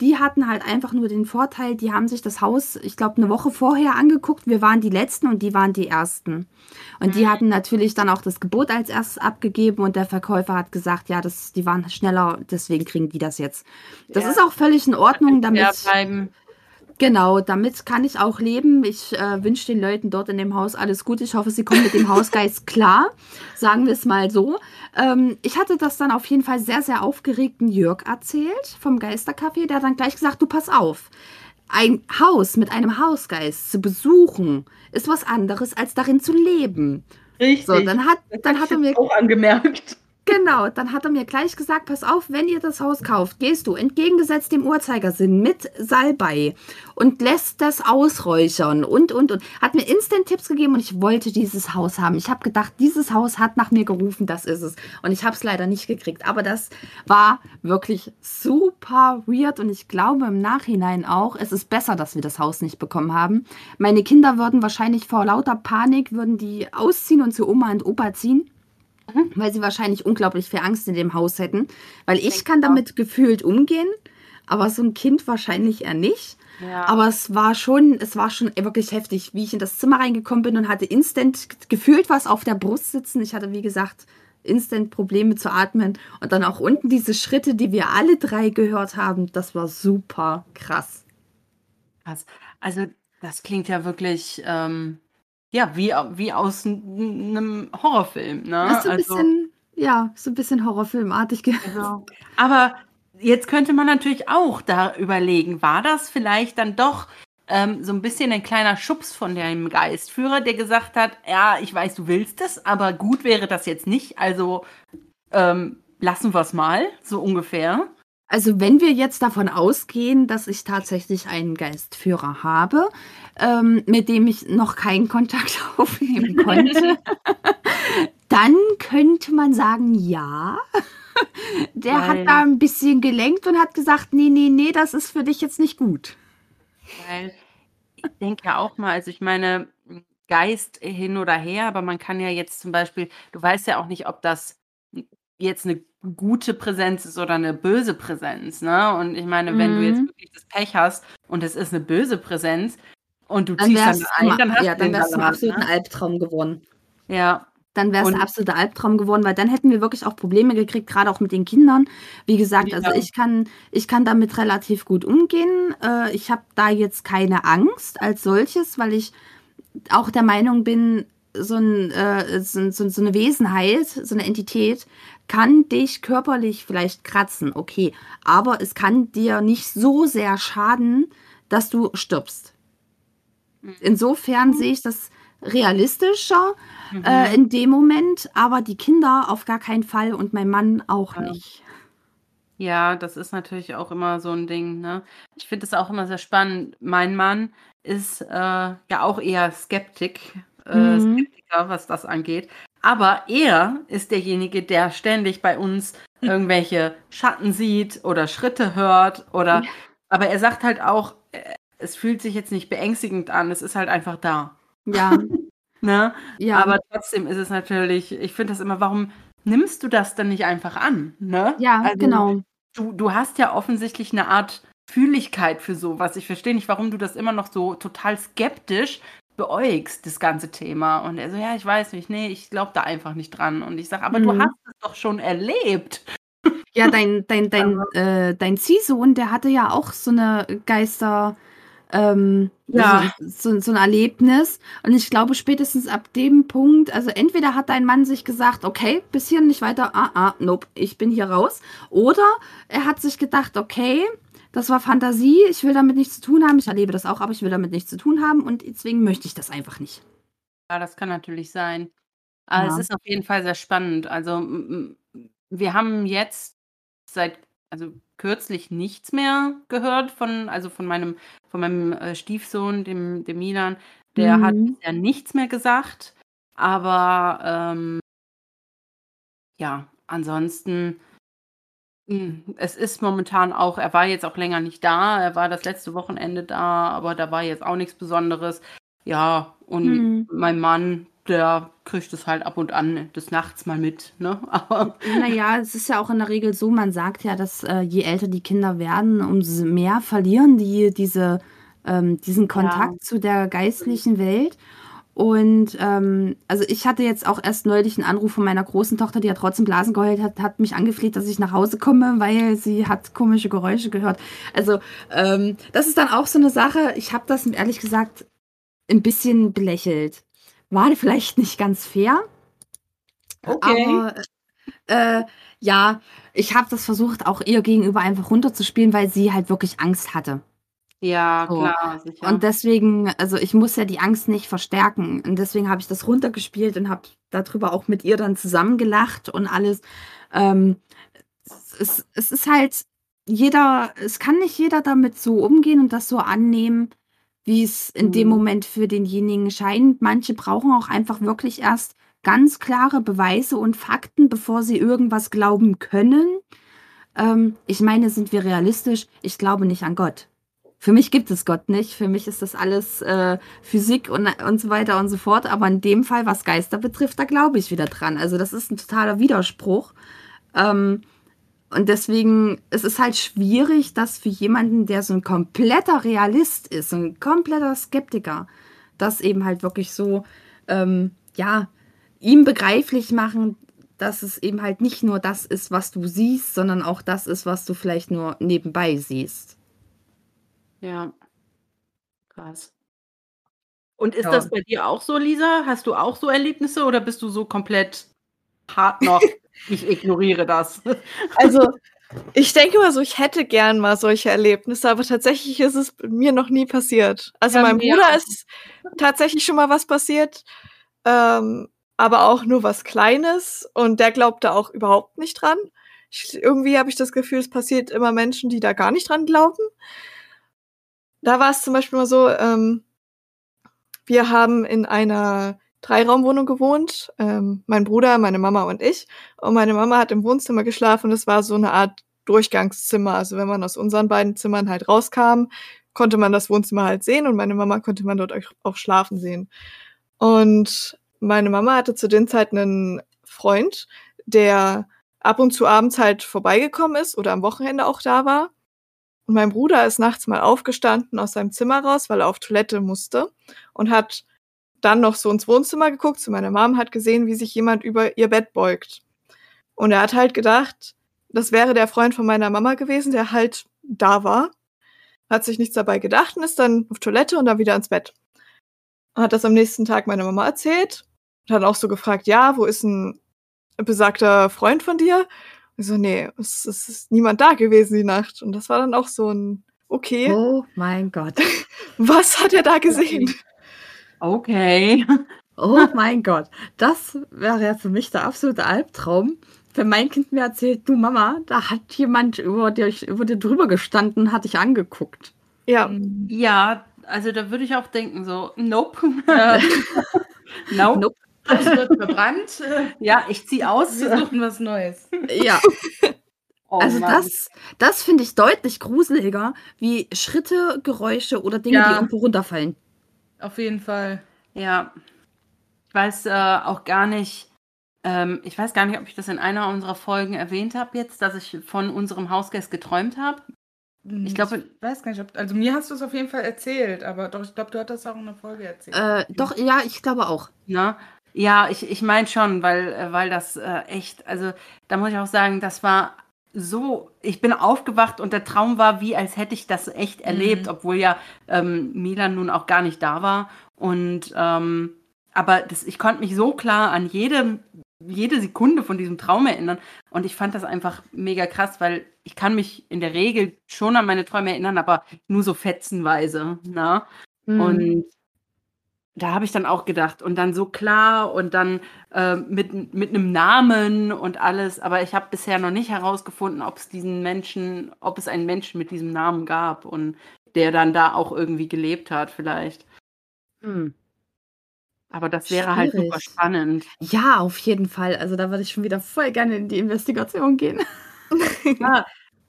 Die hatten halt einfach nur den Vorteil, die haben sich das Haus, ich glaube, eine Woche vorher angeguckt. Wir waren die Letzten und die waren die Ersten. Und die hatten natürlich dann auch das Gebot als erstes abgegeben und der Verkäufer hat gesagt, ja, das, die waren schneller, deswegen kriegen die das jetzt. Das Ja. ist auch völlig in Ordnung, damit. Ja, bleiben. Genau, damit kann ich auch leben. Ich äh, wünsche den Leuten dort in dem Haus alles Gute. Ich hoffe, sie kommen mit dem Hausgeist klar. Sagen wir es mal so. Ähm, ich hatte das dann auf jeden Fall sehr, sehr aufgeregten Jörg erzählt vom Geistercafé. Der hat dann gleich gesagt, du pass auf. Ein Haus mit einem Hausgeist zu besuchen, ist was anderes, als darin zu leben. Richtig. So, dann hat, dann hat er mir auch angemerkt. Genau, dann hat er mir gleich gesagt, pass auf, wenn ihr das Haus kauft, gehst du entgegengesetzt dem Uhrzeigersinn mit Salbei und lässt das ausräuchern und, und, und. Hat mir instant Tipps gegeben und ich wollte dieses Haus haben. Ich habe gedacht, dieses Haus hat nach mir gerufen, das ist es. Und ich habe es leider nicht gekriegt. Aber das war wirklich super weird und ich glaube im Nachhinein auch, es ist besser, dass wir das Haus nicht bekommen haben. Meine Kinder würden wahrscheinlich vor lauter Panik, würden die ausziehen und zu Oma und Opa ziehen weil sie wahrscheinlich unglaublich viel Angst in dem Haus hätten. Weil ich kann damit gefühlt umgehen, aber so ein Kind wahrscheinlich eher nicht. Ja. Aber es war schon, es war schon wirklich heftig, wie ich in das Zimmer reingekommen bin und hatte instant gefühlt was auf der Brust sitzen. Ich hatte, wie gesagt, instant Probleme zu atmen. Und dann auch unten diese Schritte, die wir alle drei gehört haben, das war super krass. Krass. Also, das klingt ja wirklich, ähm, ja, wie, wie aus einem Horrorfilm, ne? Das ist so ein also, bisschen, ja, so ein bisschen Horrorfilmartig. ge- also, aber jetzt könnte man natürlich auch da überlegen, war das vielleicht dann doch ähm, so ein bisschen ein kleiner Schubs von dem Geistführer, der gesagt hat, ja, ich weiß, du willst es, aber gut wäre das jetzt nicht, also ähm, lassen wir es mal, so ungefähr. Also wenn wir jetzt davon ausgehen, dass ich tatsächlich einen Geistführer habe, ähm, mit dem ich noch keinen Kontakt aufnehmen konnte, dann könnte man sagen, ja. Der Weil- hat da ein bisschen gelenkt und hat gesagt, nee, nee, nee, das ist für dich jetzt nicht gut. Weil ich denke ja auch mal, also ich meine, Geist hin oder her, aber man kann ja jetzt zum Beispiel, du weißt ja auch nicht, ob das jetzt eine gute Präsenz ist oder eine böse Präsenz, ne? Und ich meine, wenn du jetzt Mhm. wirklich das Pech hast und es ist eine böse Präsenz und du Dann ziehst dann ein, dann hast ja, du dann wär's Salat, absoluten ne? Albtraum geworden. Ja, Dann wäre es ein absoluter Albtraum geworden, weil dann hätten wir wirklich auch Probleme gekriegt, gerade auch mit den Kindern. Wie gesagt, also Ja. ich kann, ich kann damit relativ gut umgehen. Äh, ich habe da jetzt keine Angst als solches, weil ich auch der Meinung bin, so, ein, äh, so, so, so eine Wesenheit, so eine Entität kann dich körperlich vielleicht kratzen, okay, aber es kann dir nicht so sehr schaden, dass du stirbst. Insofern sehe ich das realistischer mhm. äh, in dem Moment, aber die Kinder auf gar keinen Fall und mein Mann auch ja. nicht. Ja, das ist natürlich auch immer so ein Ding, ne? Ich finde es auch immer sehr spannend. Mein Mann ist, äh, ja auch eher Skeptik äh, mhm. Skeptiker, was das angeht. Aber er ist derjenige, der ständig bei uns irgendwelche Schatten sieht oder Schritte hört oder aber er sagt halt auch, äh, es fühlt sich jetzt nicht beängstigend an, es ist halt einfach da. Ja. ne? Ja. Aber trotzdem ist es natürlich, ich finde das immer, warum nimmst du das dann nicht einfach an? Ne? Ja, also, genau du, du hast ja offensichtlich eine Art Fühligkeit für sowas. Ich verstehe nicht, warum du das immer noch so total skeptisch beäugst, das ganze Thema. Und er so, ja, ich weiß nicht, nee, ich glaube da einfach nicht dran. Und ich sage, aber mhm. du hast es doch schon erlebt. Ja, dein, dein, dein, äh, dein Ziehsohn, der hatte ja auch so eine Geister, ähm, ja. So, so, so, ein Erlebnis. Und ich glaube, spätestens ab dem Punkt, also entweder hat dein Mann sich gesagt, okay, bis hier nicht weiter, ah, ah, nope, ich bin hier raus. Oder er hat sich gedacht, okay, das war Fantasie, ich will damit nichts zu tun haben, ich erlebe das auch, aber ich will damit nichts zu tun haben und deswegen möchte ich das einfach nicht. Ja, das kann natürlich sein. Aber ja. es ist auf jeden Fall sehr spannend. Also, wir haben jetzt seit, also kürzlich nichts mehr gehört von, also von meinem, von meinem äh, Stiefsohn, dem, dem Milan. Der mhm. hat bisher nichts mehr gesagt. Aber ähm, ja, ansonsten, hm, es ist momentan auch, er war jetzt auch länger nicht da. Er war das letzte Wochenende da, aber da war jetzt auch nichts Besonderes. Ja, und mhm. mein Mann, der kriegt es halt ab und an des Nachts mal mit. Ne? Aber naja, es ist ja auch in der Regel so, man sagt ja, dass äh, je älter die Kinder werden, umso mehr verlieren die diese, ähm, diesen Kontakt ja. zu der geistlichen Welt. Und ähm, also ich hatte jetzt auch erst neulich einen Anruf von meiner großen Tochter, die ja trotzdem Blasen geheult hat, hat mich angefleht, dass ich nach Hause komme, weil sie hat komische Geräusche gehört. Also ähm, das ist dann auch so eine Sache. Ich habe das ehrlich gesagt ein bisschen belächelt war vielleicht nicht ganz fair. Okay. Aber äh, ja, ich habe das versucht, auch ihr gegenüber einfach runterzuspielen, weil sie halt wirklich Angst hatte. Ja, so. klar, sicher. Und deswegen, also ich muss ja die Angst nicht verstärken. Und deswegen habe ich das runtergespielt und habe darüber auch mit ihr dann zusammengelacht und alles. Ähm, es, es ist halt, jeder, es kann nicht jeder damit so umgehen und das so annehmen, wie es in dem mhm. Moment für denjenigen scheint. Manche brauchen auch einfach wirklich erst ganz klare Beweise und Fakten, bevor sie irgendwas glauben können. Ähm, ich meine, sind wir realistisch? Ich glaube nicht an Gott. Für mich gibt es Gott nicht. Für mich ist das alles äh, Physik und, und so weiter und so fort. Aber in dem Fall, was Geister betrifft, da glaube ich wieder dran. Also das ist ein totaler Widerspruch. Ähm, und deswegen es ist halt schwierig, dass für jemanden, der so ein kompletter Realist ist, so ein kompletter Skeptiker, das eben halt wirklich so, ähm, ja, ihm begreiflich machen, dass es eben halt nicht nur das ist, was du siehst, sondern auch das ist, was du vielleicht nur nebenbei siehst. Ja. Krass. Und ist ja. das bei dir auch so, Lisa? Hast du auch so Erlebnisse oder bist du so komplett hart noch ich ignoriere das. Also, ich denke mal so, ich hätte gern mal solche Erlebnisse, aber tatsächlich ist es mir noch nie passiert. Also, ja, meinem Bruder ist tatsächlich schon mal was passiert, ähm, aber auch nur was Kleines und der glaubt da auch überhaupt nicht dran. Ich, irgendwie habe ich das Gefühl, es passiert immer Menschen, die da gar nicht dran glauben. Da war es zum Beispiel mal so, ähm, wir haben in einer Dreiraumwohnung gewohnt. Ähm, mein Bruder, meine Mama und ich. Und meine Mama hat im Wohnzimmer geschlafen. Das war so eine Art Durchgangszimmer. Also wenn man aus unseren beiden Zimmern halt rauskam, konnte man das Wohnzimmer halt sehen und meine Mama konnte man dort auch schlafen sehen. Und meine Mama hatte zu den Zeiten einen Freund, der ab und zu abends halt vorbeigekommen ist oder am Wochenende auch da war. Und mein Bruder ist nachts mal aufgestanden aus seinem Zimmer raus, weil er auf Toilette musste und hat dann noch so ins Wohnzimmer geguckt zu meiner Mom, hat gesehen, wie sich jemand über ihr Bett beugt. Und er hat halt gedacht, das wäre der Freund von meiner Mama gewesen, der halt da war. Hat sich nichts dabei gedacht und ist dann auf Toilette und dann wieder ins Bett. Und hat das am nächsten Tag meiner Mama erzählt und hat auch so gefragt, ja, wo ist ein besagter Freund von dir? So, nee, es, es ist niemand da gewesen die Nacht. Und das war dann auch so ein, okay. Oh mein Gott. Was hat er da gesehen? Okay. Oh mein Gott, das wäre ja für mich der absolute Albtraum. Wenn mein Kind mir erzählt, du Mama, da hat jemand über dir, über dir drüber gestanden, hat dich angeguckt. Ja. Ja, also da würde ich auch denken, so, nope. Äh, nope. nope. Das wird verbrannt. Ja, ich ziehe aus. Wir suchen was Neues. Ja. Oh, also Mann. das, das finde ich deutlich gruseliger, wie Schritte, Geräusche oder Dinge, ja. die irgendwo runterfallen. Auf jeden Fall. Ja. Ich weiß äh, auch gar nicht, ähm, ich weiß gar nicht, ob ich das in einer unserer Folgen erwähnt habe jetzt, dass ich von unserem Hausgast geträumt habe. Hm, ich glaube, ich weiß gar nicht, ob, also mir hast du es auf jeden Fall erzählt, aber doch, ich glaube, du hattest auch in der Folge erzählt. Äh, doch, ja, ich glaube auch. Na? Ja, ich, ich meine schon, weil, äh, weil das äh, echt, also da muss ich auch sagen, das war so, ich bin aufgewacht und der Traum war wie, als hätte ich das echt erlebt, mhm. obwohl ja ähm, Milan nun auch gar nicht da war. Und ähm, aber das, ich konnte mich so klar an jede, jede Sekunde von diesem Traum erinnern. Und ich fand das einfach mega krass, weil ich kann mich in der Regel schon an meine Träume erinnern, aber nur so fetzenweise. Ne? Mhm. Und da habe ich dann auch gedacht und dann so klar und dann äh, mit, mit einem Namen und alles, aber ich habe bisher noch nicht herausgefunden, ob es diesen Menschen, ob es einen Menschen mit diesem Namen gab und der dann da auch irgendwie gelebt hat, vielleicht. Hm. Aber das wäre Schwierig. halt super spannend. Ja, auf jeden Fall. Also da würde ich schon wieder voll gerne in die Investigation gehen. ja,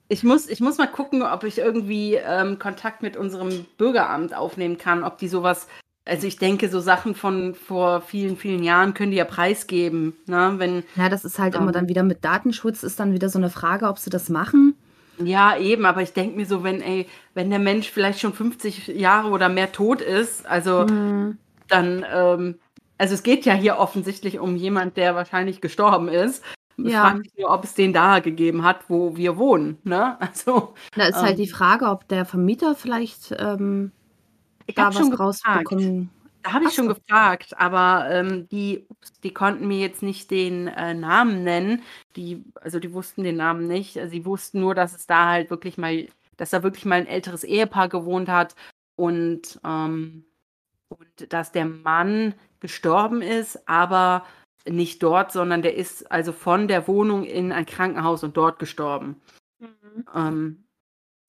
ich muss, ich muss mal gucken, ob ich irgendwie ähm, Kontakt mit unserem Bürgeramt aufnehmen kann, ob die sowas also ich denke, so Sachen von vor vielen, vielen Jahren können die ja preisgeben. Ne? Wenn, ja, das ist halt ähm, immer dann wieder mit Datenschutz, ist dann wieder so eine Frage, ob sie das machen. Ja, eben, aber ich denke mir so, wenn, ey, wenn der Mensch vielleicht schon 50 Jahre oder mehr tot ist, also mhm. dann, ähm, also es geht ja hier offensichtlich um jemand, der wahrscheinlich gestorben ist. Ich ja. frage mich nur, ob es den da gegeben hat, wo wir wohnen. Ne? Also, da ist halt ähm, halt die Frage, ob der Vermieter vielleicht ähm, ich da was rausbekommen. Da habe ich schon gefragt, aber ähm, die, ups, die konnten mir jetzt nicht den äh, Namen nennen. Die, also die wussten den Namen nicht. Sie wussten nur, dass es da halt wirklich mal, dass da wirklich mal ein älteres Ehepaar gewohnt hat und, ähm, und dass der Mann gestorben ist, aber nicht dort, sondern der ist also von der Wohnung in ein Krankenhaus und dort gestorben. Mhm. Ähm,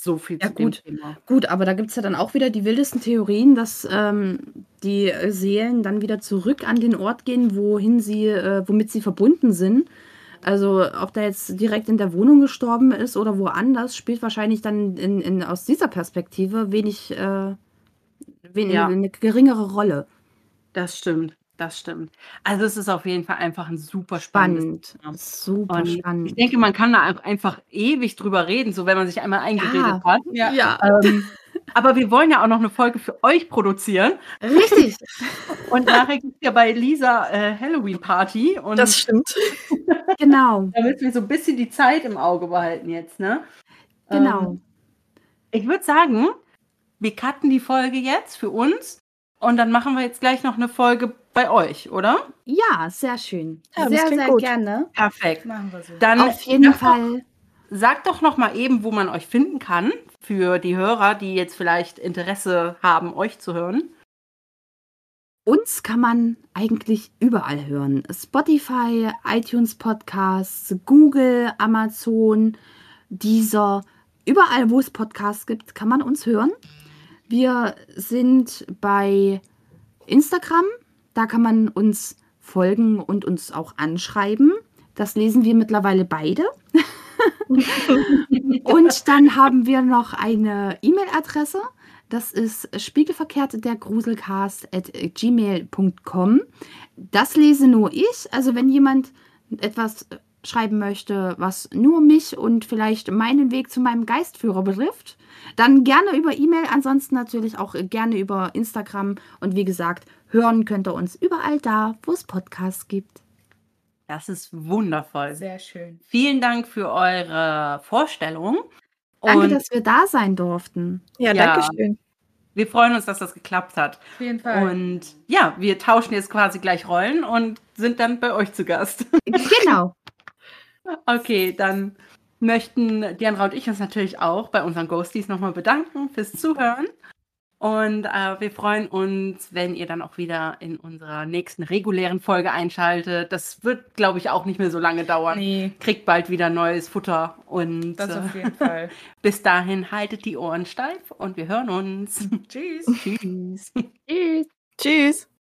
so viel ja, zu gut. dem Thema. Gut, aber da gibt es ja dann auch wieder die wildesten Theorien, dass ähm, die Seelen dann wieder zurück an den Ort gehen, wohin sie, äh, womit sie verbunden sind. Also ob der jetzt direkt in der Wohnung gestorben ist oder woanders, spielt wahrscheinlich dann in, in, aus dieser Perspektive wenig, äh, wenig ja. eine geringere Rolle. Das stimmt. Das stimmt. Also es ist auf jeden Fall einfach ein super spannend. Spannend. Super Und spannend. Ich denke, man kann da einfach ewig drüber reden, so wenn man sich einmal eingeredet ja. hat. Ja. ja. Ähm, aber wir wollen ja auch noch eine Folge für euch produzieren. Richtig. Und nachher gibt es ja bei Lisa äh, Halloween Party. Und das stimmt. genau. Da müssen wir so ein bisschen die Zeit im Auge behalten jetzt, ne? Genau. Ähm, ich würde sagen, wir cutten die Folge jetzt für uns und dann machen wir jetzt gleich noch eine Folge bei euch, oder? Ja, sehr schön. Ja, sehr, sehr gut. gerne. Perfekt. Machen wir so. Dann Auf jeden Fall. Sagt doch noch mal eben, wo man euch finden kann, für die Hörer, die jetzt vielleicht Interesse haben, euch zu hören. Uns kann man eigentlich überall hören. Spotify, iTunes Podcasts, Google, Amazon, Deezer. Überall, wo es Podcasts gibt, kann man uns hören. Wir sind bei Instagram. Da kann man uns folgen und uns auch anschreiben. Das lesen wir mittlerweile beide. und dann haben wir noch eine E-Mail-Adresse. Das ist spiegelverkehrt der Gruselcast at gmail.com. Das lese nur ich. Also wenn jemand etwas schreiben möchte, was nur mich und vielleicht meinen Weg zu meinem Geistführer betrifft, dann gerne über E-Mail, ansonsten natürlich auch gerne über Instagram. Und wie gesagt, hören könnt ihr uns überall da, wo es Podcasts gibt. Das ist wundervoll. Sehr schön. Vielen Dank für eure Vorstellung. Danke, dass wir da sein durften. Ja, ja, danke schön. Wir freuen uns, dass das geklappt hat. Auf jeden Fall. Und ja, wir tauschen jetzt quasi gleich Rollen und sind dann bei euch zu Gast. Genau. okay, dann möchten Diana und ich uns natürlich auch bei unseren Ghosties nochmal bedanken fürs Zuhören. Und äh, wir freuen uns, wenn ihr dann auch wieder in unserer nächsten regulären Folge einschaltet. Das wird, glaube ich, auch nicht mehr so lange dauern. Nee. Kriegt bald wieder neues Futter. Und Das äh, auf jeden Fall. bis dahin haltet die Ohren steif und wir hören uns. Tschüss. Tschüss. Tschüss. Tschüss.